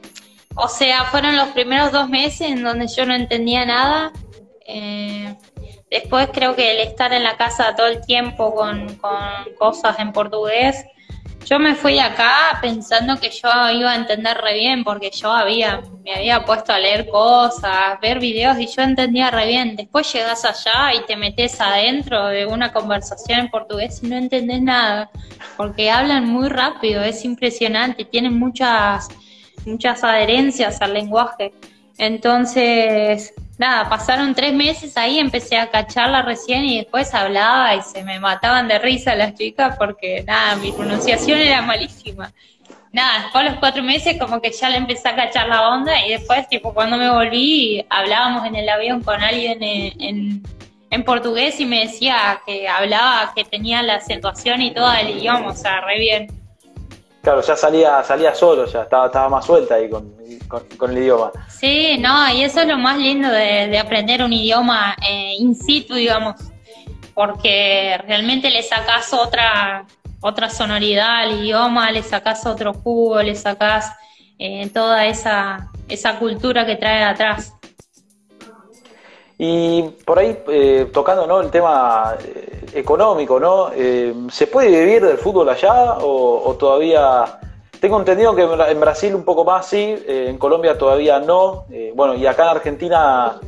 o sea, fueron los primeros dos meses en donde yo no entendía nada. Eh, después creo que el estar en la casa todo el tiempo con, cosas en portugués, yo me fui acá pensando que yo iba a entender re bien, porque yo había, me había puesto a leer cosas, ver videos y yo entendía re bien. Después llegas allá y te metes adentro de una conversación en portugués y no entendés nada, porque hablan muy rápido, es impresionante, tienen muchas muchas adherencias al lenguaje. Entonces, nada, pasaron tres meses ahí, empecé a cacharla recién y después hablaba y se me mataban de risa las chicas porque, nada, mi pronunciación era malísima. Nada, después de los cuatro meses como que ya le empecé a cachar la onda y después, tipo, cuando me volví, hablábamos en el avión con alguien en, en, portugués y me decía que hablaba, que tenía la acentuación y todo el idioma, o sea, re bien. Claro, ya salía, salía solo, ya estaba, estaba más suelta ahí con, con, el idioma. Sí, no, y eso es lo más lindo de, aprender un idioma eh, in situ, digamos, porque realmente le sacas otra, otra sonoridad al idioma, le sacas otro jugo, le sacas eh, toda esa, esa cultura que trae atrás. Y por ahí, eh, tocando ¿no? el tema eh, económico, ¿no? Eh, ¿se puede vivir del fútbol allá o, todavía... Tengo entendido que en Brasil un poco más sí, en Colombia todavía no. bueno, y acá en Argentina,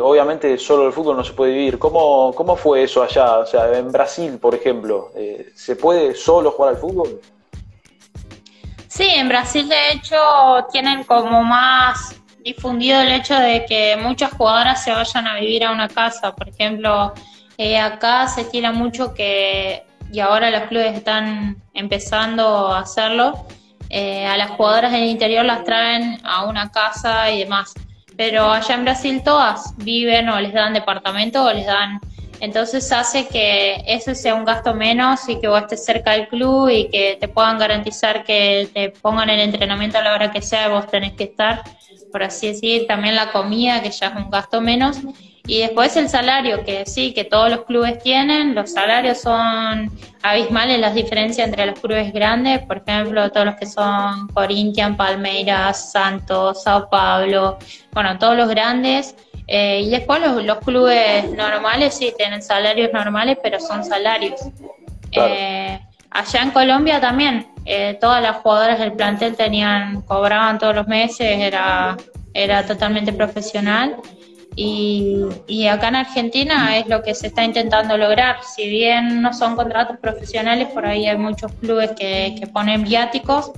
obviamente solo el fútbol no se puede vivir. ¿Cómo, ¿Cómo fue eso allá? O sea, en Brasil, por ejemplo, ¿se puede solo jugar al fútbol? Sí, en Brasil de hecho tienen como más difundido el hecho de que muchas jugadoras se vayan a vivir a una casa. Por ejemplo, eh, acá se estila mucho que, y ahora los clubes están empezando a hacerlo, eh, a las jugadoras del interior las traen a una casa y demás. Pero allá en Brasil todas viven o les dan departamento o les dan... Entonces hace que eso sea un gasto menos y que vos estés cerca del club y que te puedan garantizar que te pongan el entrenamiento a la hora que sea y vos tenés que estar por así decir, también la comida, que ya es un gasto menos, y después el salario, que sí, que todos los clubes tienen, los salarios son abismales las diferencias entre los clubes grandes, por ejemplo, todos los que son Corinthians, Palmeiras, Santos, Sao Paulo, bueno, todos los grandes. Eh, y después los, clubes normales sí tienen salarios normales, pero son salarios. Eh, allá en Colombia también, eh, todas las jugadoras del plantel tenían, cobraban todos los meses, era, era totalmente profesional. Y, y, acá en Argentina es lo que se está intentando lograr. Si bien no son contratos profesionales, por ahí hay muchos clubes que, que ponen viáticos.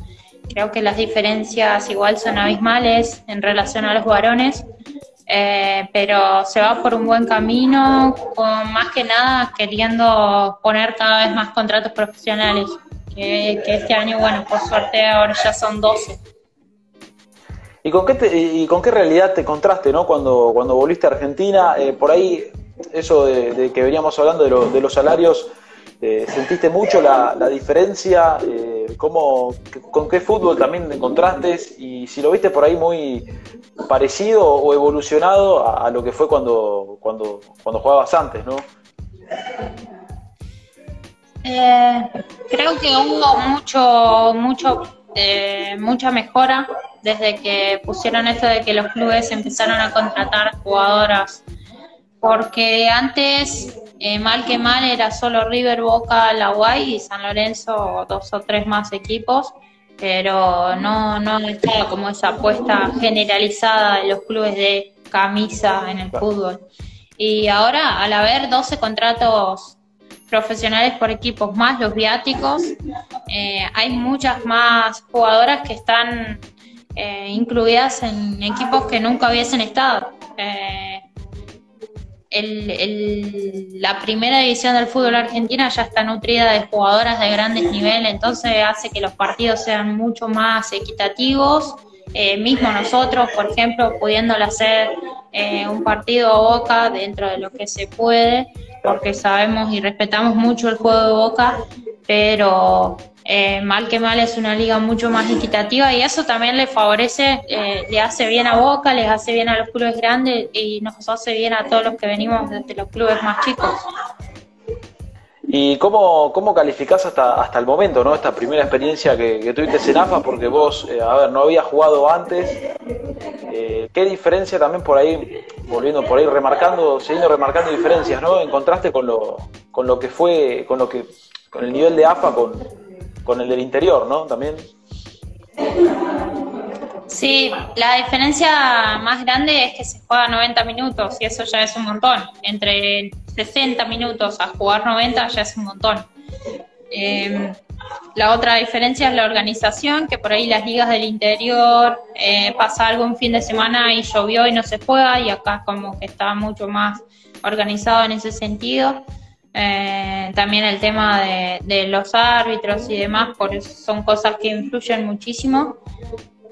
Creo que las diferencias igual son abismales en relación a los varones, eh, pero se va por un buen camino, con más que nada queriendo poner cada vez más contratos profesionales que, este año, bueno, por suerte ahora ya son 12. ¿Y con qué, y con qué realidad te contraste, no? Cuando, cuando volviste a Argentina, eh, por ahí, eso de, que veníamos hablando de, de los salarios, eh, ¿sentiste mucho la, diferencia? Eh, ¿cómo, ¿Con qué fútbol también te encontraste? Y si lo viste por ahí muy parecido o evolucionado a, a lo que fue cuando, cuando, cuando jugabas antes, ¿no? Eh, creo que hubo mucho, mucho, eh, mucha mejora desde que pusieron esto de que los clubes empezaron a contratar jugadoras. Porque antes, eh, mal que mal, era solo River, Boca, La Guay y San Lorenzo, dos o tres más equipos, pero no, no estaba como esa apuesta generalizada de los clubes de camisa en el fútbol. Y ahora, al haber 12 contratos profesionales por equipos más los viáticos. Eh, hay muchas más jugadoras que están eh, incluidas en equipos que nunca hubiesen estado. Eh, la primera división del fútbol argentina ya está nutrida de jugadoras de grandes niveles, entonces hace que los partidos sean mucho más equitativos. mismo nosotros, por ejemplo, pudiéndole hacer un partido a boca dentro de lo que se puede, porque sabemos y respetamos mucho el juego de Boca, pero eh, mal que mal es una liga mucho más equitativa y eso también le favorece, eh, le hace bien a Boca, les hace bien a los clubes grandes y nos hace bien a todos los que venimos desde los clubes más chicos. ¿Y cómo, cómo calificás hasta, hasta el momento, ¿no? esta primera experiencia que, tuviste en AFA? Porque vos, eh, a ver, no habías jugado antes. ¿Qué diferencia también por ahí, volviendo por ahí, remarcando, siguiendo remarcando diferencias, ¿no? Encontraste con lo, con lo que fue, con lo que, con el nivel de AFA, con, con el del interior, ¿no? También. Sí, la diferencia más grande es que se juega 90 minutos y eso ya es un montón. Entre 60 minutos a jugar 90 ya es un montón. Em, la otra diferencia es la organización, que por ahí las ligas del interior eh, pasa algo un fin de semana y llovió y no se juega, y acá como que está mucho más organizado en ese sentido. Eh, también el tema de, los árbitros y demás, por eso son cosas que influyen muchísimo.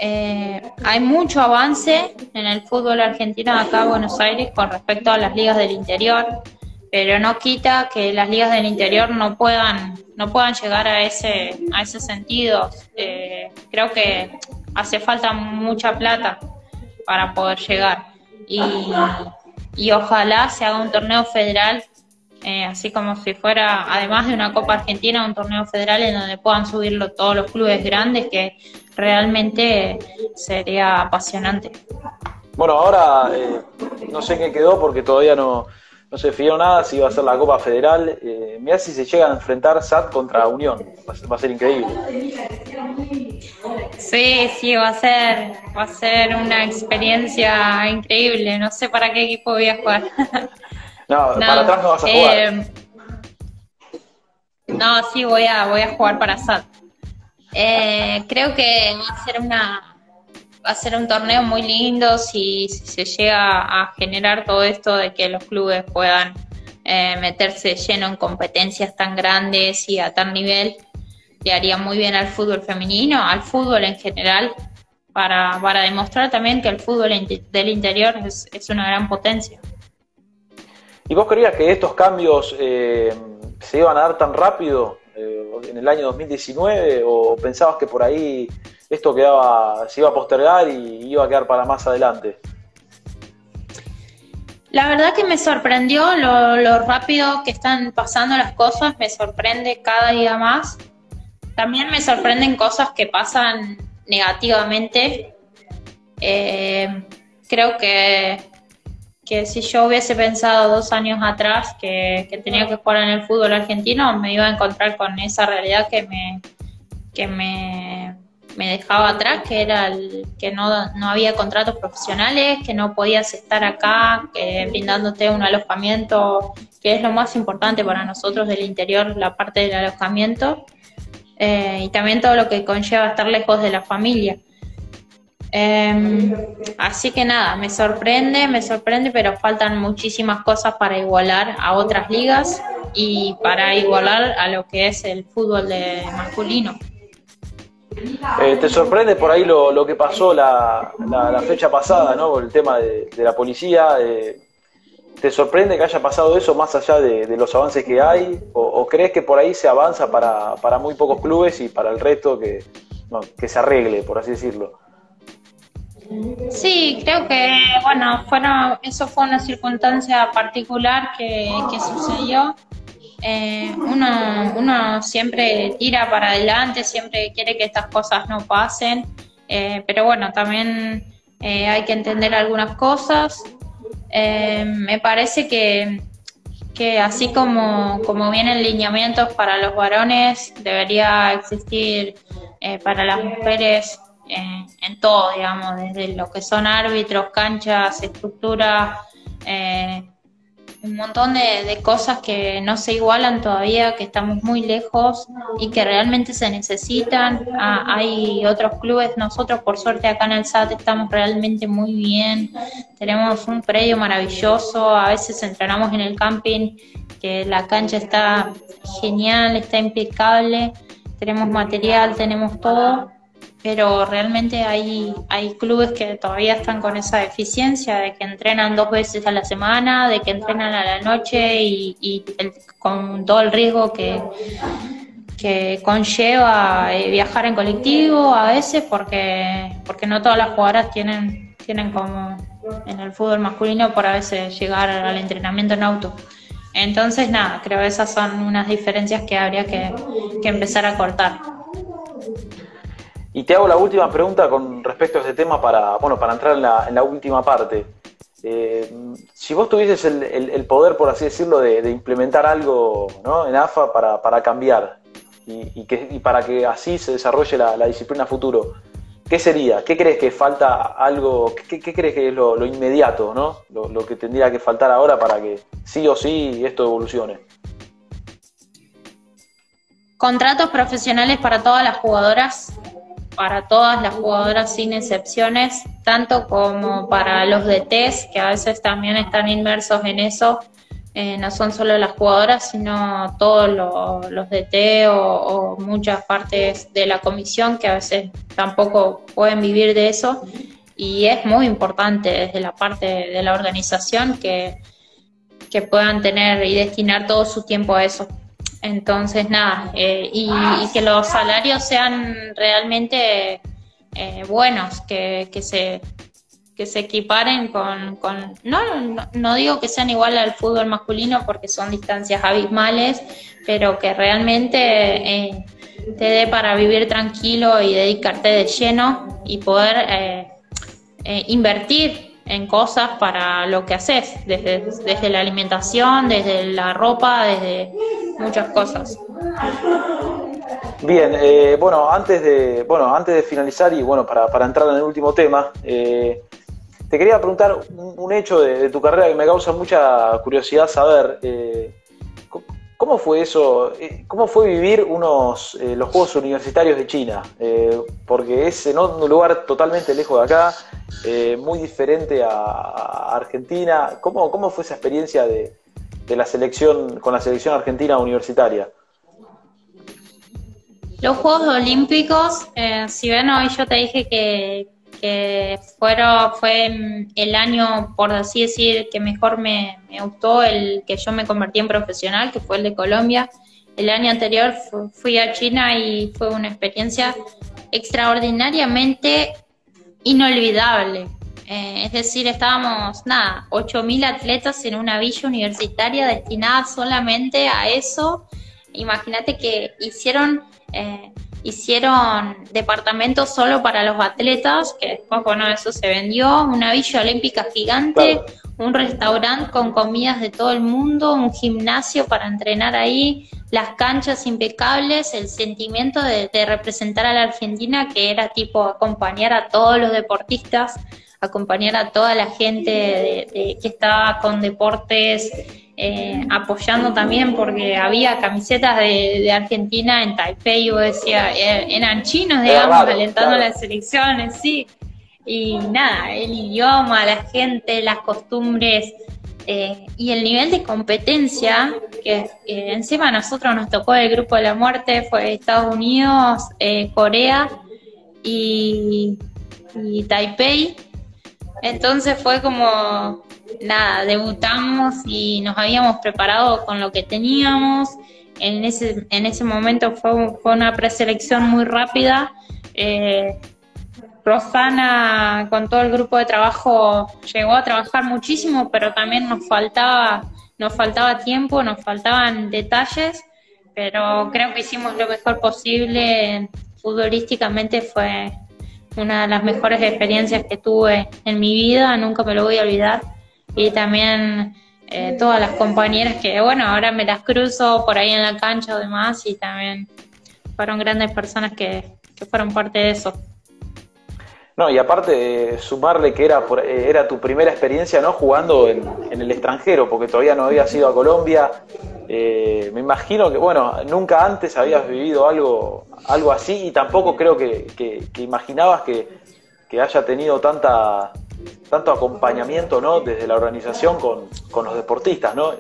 Eh, hay mucho avance en el fútbol argentino acá en Buenos Aires con respecto a las ligas del interior, pero no quita que las ligas del interior no puedan no puedan llegar a ese a ese sentido. Eh, creo que hace falta mucha plata para poder llegar y, y ojalá se haga un torneo federal eh, así como si fuera, además de una Copa Argentina, un torneo federal en donde puedan subirlo todos los clubes grandes, que realmente sería apasionante. Bueno, ahora eh, no sé qué quedó porque todavía no, no se definió nada si va a ser la Copa Federal. Eh, mira si se llega a enfrentar SAT contra Unión, va a, ser, increíble. Sí, sí, va a ser, va a ser una experiencia increíble. No sé para qué equipo voy a jugar. [laughs] No, para atrás no vas a jugar. Eh, no, sí, voy a, voy a jugar para SAT. Eh, creo que va a ser una va a ser un torneo muy lindo si, se llega a generar todo esto de que los clubes puedan eh, meterse lleno en competencias tan grandes y a tal nivel. Le haría muy bien al fútbol femenino, al fútbol en general, para, para demostrar también que el fútbol del interior es, es una gran potencia. ¿Y vos creías que estos cambios eh, se iban a dar tan rápido eh, en el año 2019 o pensabas que por ahí esto quedaba, se iba a postergar y iba a quedar para más adelante? La verdad que me sorprendió lo, rápido que están pasando las cosas, me sorprende cada día más. También me sorprenden cosas que pasan negativamente. Eh, creo que que si yo hubiese pensado dos años atrás que, tenía que jugar en el fútbol argentino, me iba a encontrar con esa realidad que me, que me, dejaba atrás, que era el, que no, no había contratos profesionales, que no podías estar acá brindándote un alojamiento, que es lo más importante para nosotros del interior, la parte del alojamiento, eh, y también todo lo que conlleva estar lejos de la familia. Em, así que nada, me sorprende, me sorprende, pero faltan muchísimas cosas para igualar a otras ligas y para igualar a lo que es el fútbol de masculino. Eh, ¿Te sorprende por ahí lo, que pasó la, fecha pasada, ¿no? El tema de, la policía. Eh, ¿Te sorprende que haya pasado eso más allá de, los avances que hay? O, crees que por ahí se avanza para, muy pocos clubes y para el resto que, que se arregle, por así decirlo? Sí, creo que, bueno, eso fue una circunstancia particular que, sucedió. Eh, uno, uno siempre tira para adelante, siempre quiere que estas cosas no pasen, eh, pero bueno, también eh, hay que entender algunas cosas. me parece que, que así como, como vienen lineamientos para los varones, debería existir para las mujeres en, todo, digamos, desde lo que son árbitros, canchas, estructura, eh, un montón de, cosas que no se igualan todavía, que estamos muy lejos y que realmente se necesitan. Ah, hay otros clubes, nosotros por suerte acá en el SAT estamos realmente muy bien, tenemos un predio maravilloso, a veces entrenamos en el camping, que la cancha está genial, está impecable, tenemos material, tenemos todo pero realmente hay, hay clubes que todavía están con esa deficiencia de que entrenan dos veces a la semana, de que entrenan a la noche y, con todo el riesgo que, que conlleva eh, viajar en colectivo a veces porque, porque no todas las jugadoras tienen, tienen como en el fútbol masculino por a veces llegar al entrenamiento en auto. Entonces, nada, creo que esas son unas diferencias que habría que, que empezar a cortar. Y te hago la última pregunta con respecto a ese tema para, bueno, para entrar en la, última parte. Eh, si vos tuvieses el, poder, por así decirlo, de, implementar algo en AFA para, cambiar y, que, para que así se desarrolle la, disciplina futuro, ¿qué sería? ¿Qué crees que falta algo? ¿Qué, crees que es lo, inmediato, ¿no? Lo, que tendría que faltar ahora para que sí o sí esto evolucione? Contratos profesionales para todas las jugadoras para todas las jugadoras sin excepciones, tanto como para los DTs, que a veces también están inmersos en eso. Eh, no son solo las jugadoras, sino todos los, DT o, muchas partes de la comisión que a veces tampoco pueden vivir de eso. Y es muy importante desde la parte de la organización que, que puedan tener y destinar todo su tiempo a eso. Entonces, nada, eh, y, que los salarios sean realmente eh, buenos, que, que, se, que se equiparen con... con no, no, digo que sean igual al fútbol masculino porque son distancias abismales, pero que realmente eh, te dé para vivir tranquilo y dedicarte de lleno y poder invertir en cosas para lo que haces, desde, desde la alimentación, desde la ropa, desde muchas cosas. Bien, eh, bueno, antes de, bueno, antes de finalizar y bueno, para, para entrar en el último tema, eh, te quería preguntar un, hecho de, tu carrera que me causa mucha curiosidad saber. Eh, ¿Cómo fue eso? ¿Cómo fue vivir unos los Juegos Universitarios de China? porque es en un lugar totalmente lejos de acá, muy diferente a, Argentina. ¿Cómo, ¿Cómo fue esa experiencia de, de la selección, con la selección argentina universitaria? Los Juegos Olímpicos, eh, si ven hoy yo te dije que, que fue el año, por así decir, que mejor me, gustó, el que yo me convertí en profesional, que fue el de Colombia. El año anterior fui a China y fue una experiencia extraordinariamente inolvidable. Eh, es decir, estábamos, nada, 8.000 atletas en una villa universitaria destinada solamente a eso. Imagínate que hicieron, eh, hicieron departamentos solo para los atletas, que después, bueno, eso se vendió, una villa olímpica gigante, un restaurante con comidas de todo el mundo, un gimnasio para entrenar ahí, las canchas impecables, el sentimiento de, de representar a la Argentina, que era tipo acompañar a todos los deportistas acompañar a toda la gente que estaba con deportes, eh, apoyando también porque había camisetas de, Argentina en Taipei, yo decía, eh, eran chinos, digamos, alentando a las elecciones, sí. Y nada, el idioma, la gente, las costumbres eh, y el nivel de competencia, que encima a nosotros nos tocó el grupo de la muerte, fue Estados Unidos, Corea y, y Taipei, entonces fue como, nada, debutamos y nos habíamos preparado con lo que teníamos. En ese, en ese momento fue, una preselección muy rápida. Eh, Rosana con todo el grupo de trabajo llegó a trabajar muchísimo, pero también nos faltaba, nos faltaba tiempo, nos faltaban detalles, pero creo que hicimos lo mejor posible. Futbolísticamente fue, una de las mejores experiencias que tuve en mi vida, nunca me lo voy a olvidar. Y también eh, todas las compañeras que, bueno, ahora me las cruzo por ahí en la cancha o demás, y también fueron grandes personas que, fueron parte de eso. No, y aparte sumarle que era, eh, era tu primera experiencia ¿no? jugando en, en el extranjero, porque todavía no habías ido a Colombia, eh, me imagino que, bueno, nunca antes habías vivido algo, algo así y tampoco creo que, imaginabas que, haya tenido tanta, tanto acompañamiento ¿no? desde la organización con, los deportistas, ¿no?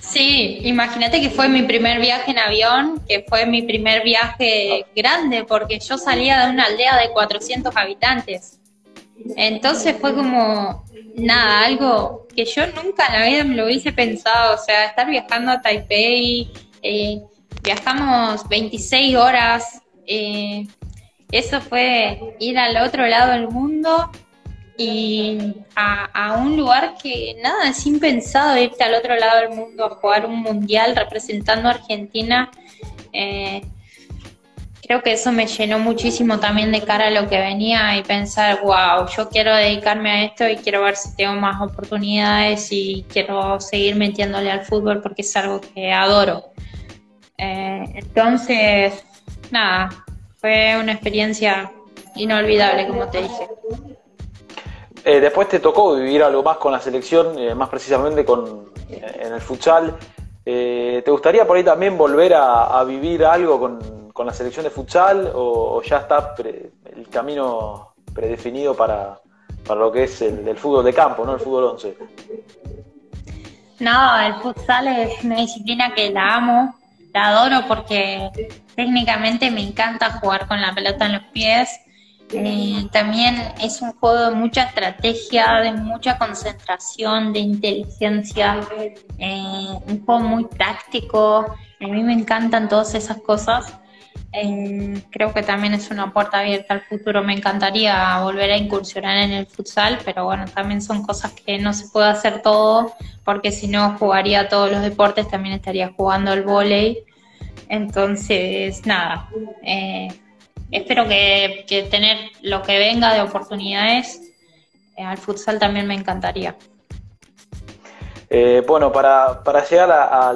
Sí, imagínate que fue mi primer viaje en avión, que fue mi primer viaje grande, porque yo salía de una aldea de 400 habitantes. Entonces fue como, nada, algo que yo nunca en la vida me lo hubiese pensado, o sea, estar viajando a Taipei, eh, viajamos 26 horas, eh, eso fue ir al otro lado del mundo y a, un lugar que nada, es impensado irte al otro lado del mundo a jugar un mundial representando a Argentina. Eh, creo que eso me llenó muchísimo también de cara a lo que venía y pensar, wow, yo quiero dedicarme a esto y quiero ver si tengo más oportunidades y quiero seguir metiéndole al fútbol porque es algo que adoro. Eh, entonces, nada, fue una experiencia inolvidable, como te dije. Eh, después te tocó vivir algo más con la selección, eh, más precisamente con, en el futsal. ¿Te gustaría por ahí también volver a vivir algo con, con la selección de futsal o, ya está el camino predefinido para, lo que es el, fútbol de campo, ¿no? El fútbol 11. No, el futsal es una disciplina que la amo, la adoro porque técnicamente me encanta jugar con la pelota en los pies Eh, también es un juego de mucha estrategia, de mucha concentración, de inteligencia, eh, un juego muy táctico. A mí me encantan todas esas cosas. Eh, creo que también es una puerta abierta al futuro. Me encantaría volver a incursionar en el futsal, pero bueno, también son cosas que no se puede hacer todo, porque si no jugaría todos los deportes, también estaría jugando el vóley. Entonces, nada, eh, espero que, tener lo que venga de oportunidades eh, al futsal también me encantaría. Eh, bueno, para, llegar a,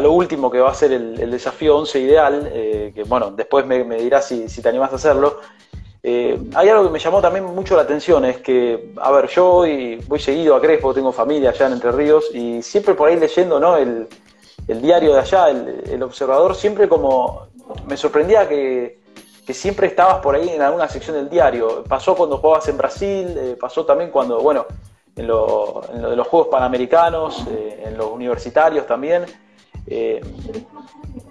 lo último que va a ser el, desafío 11 ideal, eh, que bueno, después me, dirás si, te animás a hacerlo, hay algo que me llamó también mucho la atención, es que, a ver, yo voy, voy seguido a Crespo, tengo familia allá en Entre Ríos, y siempre por ahí leyendo ¿no? el, diario de allá, el, observador, siempre como me sorprendía que, que siempre estabas por ahí en alguna sección del diario. Pasó cuando jugabas en Brasil, eh, pasó también cuando, bueno, en lo, de los Juegos Panamericanos, eh, en los universitarios también. Eh,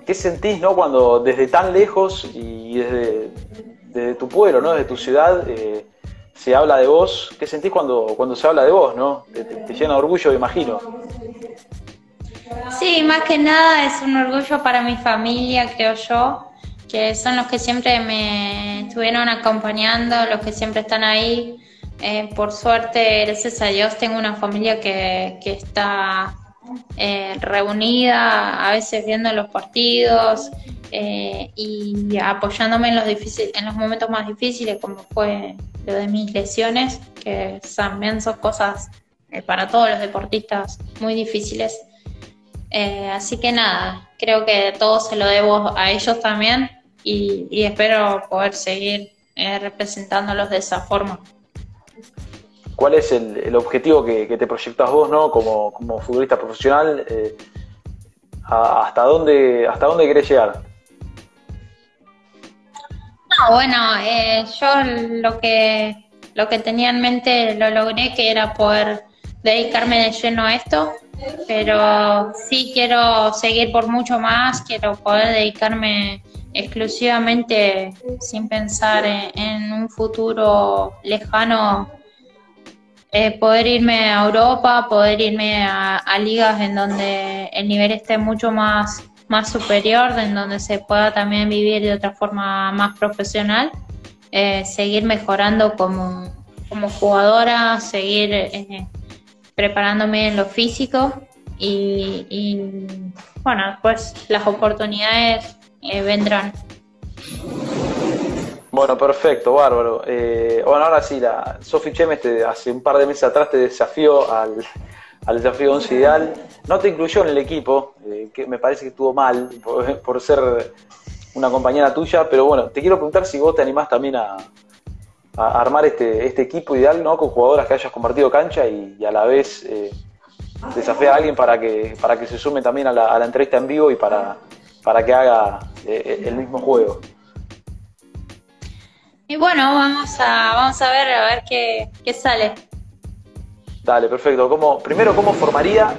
¿Qué sentís no, cuando desde tan lejos y desde, tu pueblo, ¿no? desde tu ciudad, se habla de vos? ¿Qué sentís cuando, cuando se habla de vos? ¿no? Te, te llena de orgullo, imagino. Sí, más que nada es un orgullo para mi familia, creo yo que son los que siempre me estuvieron acompañando, los que siempre están ahí. Eh, por suerte, gracias a Dios, tengo una familia que, que está eh, reunida, a veces viendo los partidos eh, y apoyándome en los, en los momentos más difíciles, como fue lo de mis lesiones, que también son cosas para todos los deportistas muy difíciles. así que nada, creo que todo se lo debo a ellos también y, espero poder seguir eh, representándolos de esa forma. ¿Cuál es el, objetivo que, te proyectas vos ¿no? como, futbolista profesional? Eh, ¿Hasta dónde hasta dónde querés llegar? No, bueno, eh, yo lo que, lo que tenía en mente lo logré, que era poder dedicarme de lleno a esto, pero sí quiero seguir por mucho más, quiero poder dedicarme exclusivamente sin pensar en, un futuro lejano, eh, poder irme a Europa, poder irme a, ligas en donde el nivel esté mucho más, más superior, en donde se pueda también vivir de otra forma más profesional, eh, seguir mejorando como, como jugadora, seguir eh, preparándome en lo físico y, y bueno, pues las oportunidades eh, vendrán. Bueno, perfecto, bárbaro. Eh, bueno, ahora sí, la Sofi Chemes hace un par de meses atrás te desafió al, desafío 11 ideal. No te incluyó en el equipo, eh, que me parece que estuvo mal por, ser una compañera tuya, pero bueno, te quiero preguntar si vos te animás también a, armar este, este equipo ideal, ¿no? Con jugadoras que hayas compartido cancha y, a la vez eh, desafiar a alguien para que, para que se sume también a la, a la entrevista en vivo y para, para que haga eh, el mismo juego. Y bueno, vamos a, vamos a ver a ver qué, sale. Dale, perfecto. ¿Cómo, primero, ¿cómo formaría?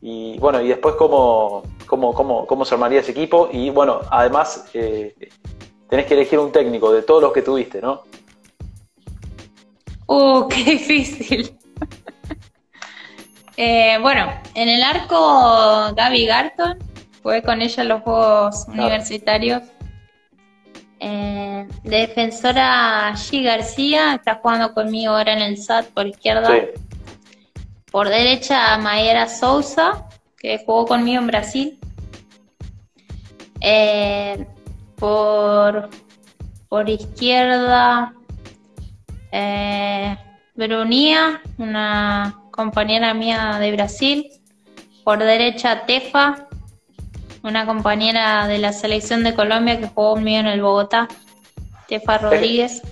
Y bueno, y después cómo, cómo, cómo, cómo se armaría ese equipo. Y bueno, además eh, tenés que elegir un técnico de todos los que tuviste, ¿no? Uh, [laughs] qué difícil. [laughs] Eh, bueno, en el arco Gaby Garton, Jugué con ella en los Juegos Universitarios. Eh, defensora G. García está jugando conmigo ahora en el SAT por izquierda. Por derecha Mayera Souza, que jugó conmigo en Brasil. Eh, por, por izquierda eh, Brunía, una compañera mía de Brasil. Por derecha Tefa, una compañera de la selección de Colombia que jugó conmigo en el Bogotá, Tefa Rodríguez.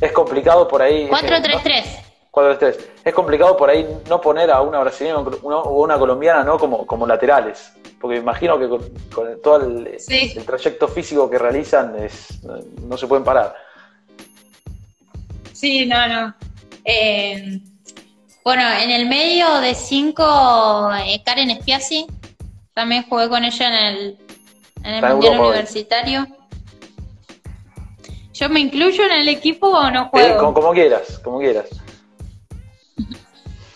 Es, complicado por ahí. 4-3-3. 4-3-3. Es complicado por ahí no poner a una brasileña o una colombiana ¿no? como, como laterales. Porque imagino que con, todo el, trayecto físico que realizan es, no, se pueden parar. Sí, no, no. Eh, bueno, en el medio de 5, eh, Karen Spiazzi, también jugué con ella en el, en el Mundial Universitario. ¿Yo me incluyo en el equipo o no Eh, juego? como, como quieras, como quieras. [laughs]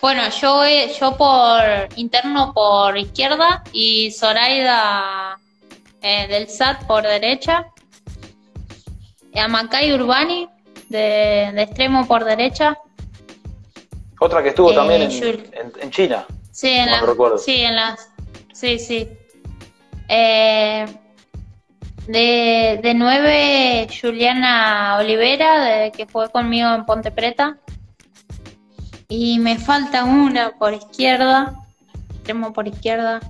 Bueno, yo, eh, yo por interno por izquierda y Zoraida eh, del SAT por derecha. Amacay Urbani de, de extremo por derecha. Otra que estuvo Eh, también en, en- en China. Sí, en. Sí, en las. Sí, sí. Eh, de, de 9, Juliana Olivera, de, que fue conmigo en Ponte Preta. Y me falta una por izquierda, extremo por izquierda.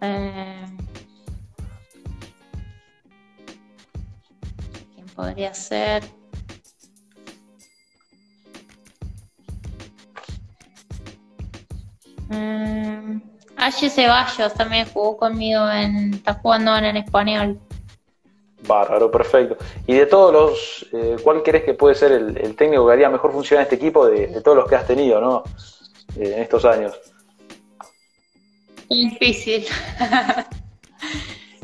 Eh, ¿Quién podría ser? Mm, Aye Ceballos también jugó conmigo en. Está jugando ahora en español. Bárbaro, perfecto. Y de todos los, eh, ¿cuál crees que puede ser el, el técnico que haría mejor funcionar este equipo de, de todos los que has tenido, ¿no? Eh, en estos años. Difícil. [laughs]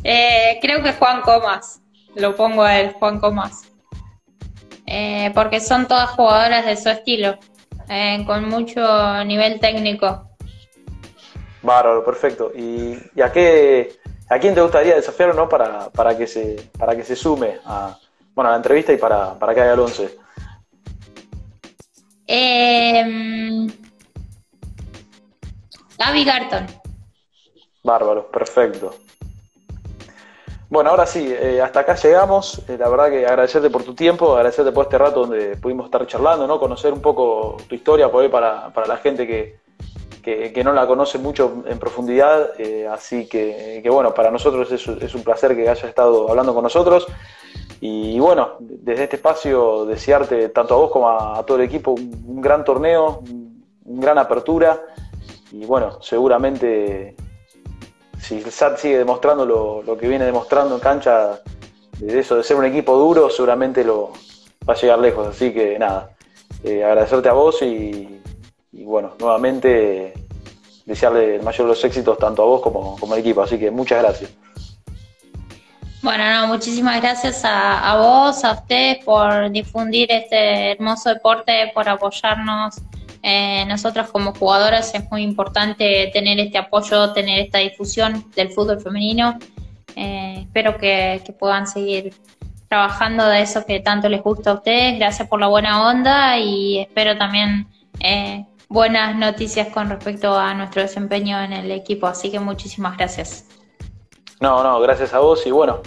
Eh, creo que Juan Comas. Lo pongo a él, Juan Comas. Porque son todas jugadoras de su estilo, con mucho nivel técnico. Bárbaro, perfecto. ¿Y, y a qué, a quién te gustaría desafiar, no? Para, para que se, para que se sume a, bueno, a la entrevista y para, para que haga el 11. Eh, Gaby Garton. Bárbaro, perfecto. Bueno, ahora sí, eh, hasta acá llegamos. Eh, la verdad que agradecerte por tu tiempo, agradecerte por este rato donde pudimos estar charlando, ¿no? Conocer un poco tu historia por ahí para, para la gente que, que, no la conoce mucho en profundidad. eh, así que, bueno, para nosotros es, es un placer que hayas estado hablando con nosotros. Y bueno, desde este espacio desearte tanto a vos como a, todo el equipo un, un gran torneo, un, un gran apertura. Y bueno, seguramente si el SAT sigue demostrando lo, lo que viene demostrando en cancha, de eso de ser un equipo duro, seguramente lo va a llegar lejos. Así que nada, eh, agradecerte a vos y, y, bueno, nuevamente desearle el mayor de los éxitos tanto a vos como, como al equipo. Así que muchas gracias. Bueno, no, muchísimas gracias a, vos, a ustedes por difundir este hermoso deporte, por apoyarnos. Eh, nosotras como jugadoras es muy importante tener este apoyo, tener esta difusión del fútbol femenino. Eh, espero que, que puedan seguir trabajando de eso que tanto les gusta a ustedes. Gracias por la buena onda y espero también eh, buenas noticias con respecto a nuestro desempeño en el equipo. Así que muchísimas gracias. No, no, gracias a vos y bueno,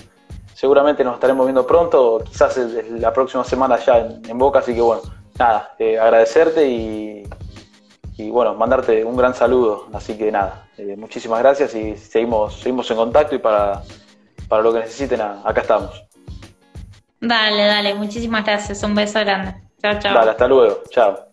seguramente nos estaremos viendo pronto, quizás la próxima semana ya en, en Boca, así que bueno, nada, eh, agradecerte y, y bueno, mandarte un gran saludo, así que nada, eh, muchísimas gracias y seguimos, seguimos en contacto y para, para lo que necesiten, acá estamos. Dale, dale, muchísimas gracias. Un beso grande. Chao, chao. Dale, hasta luego, chao.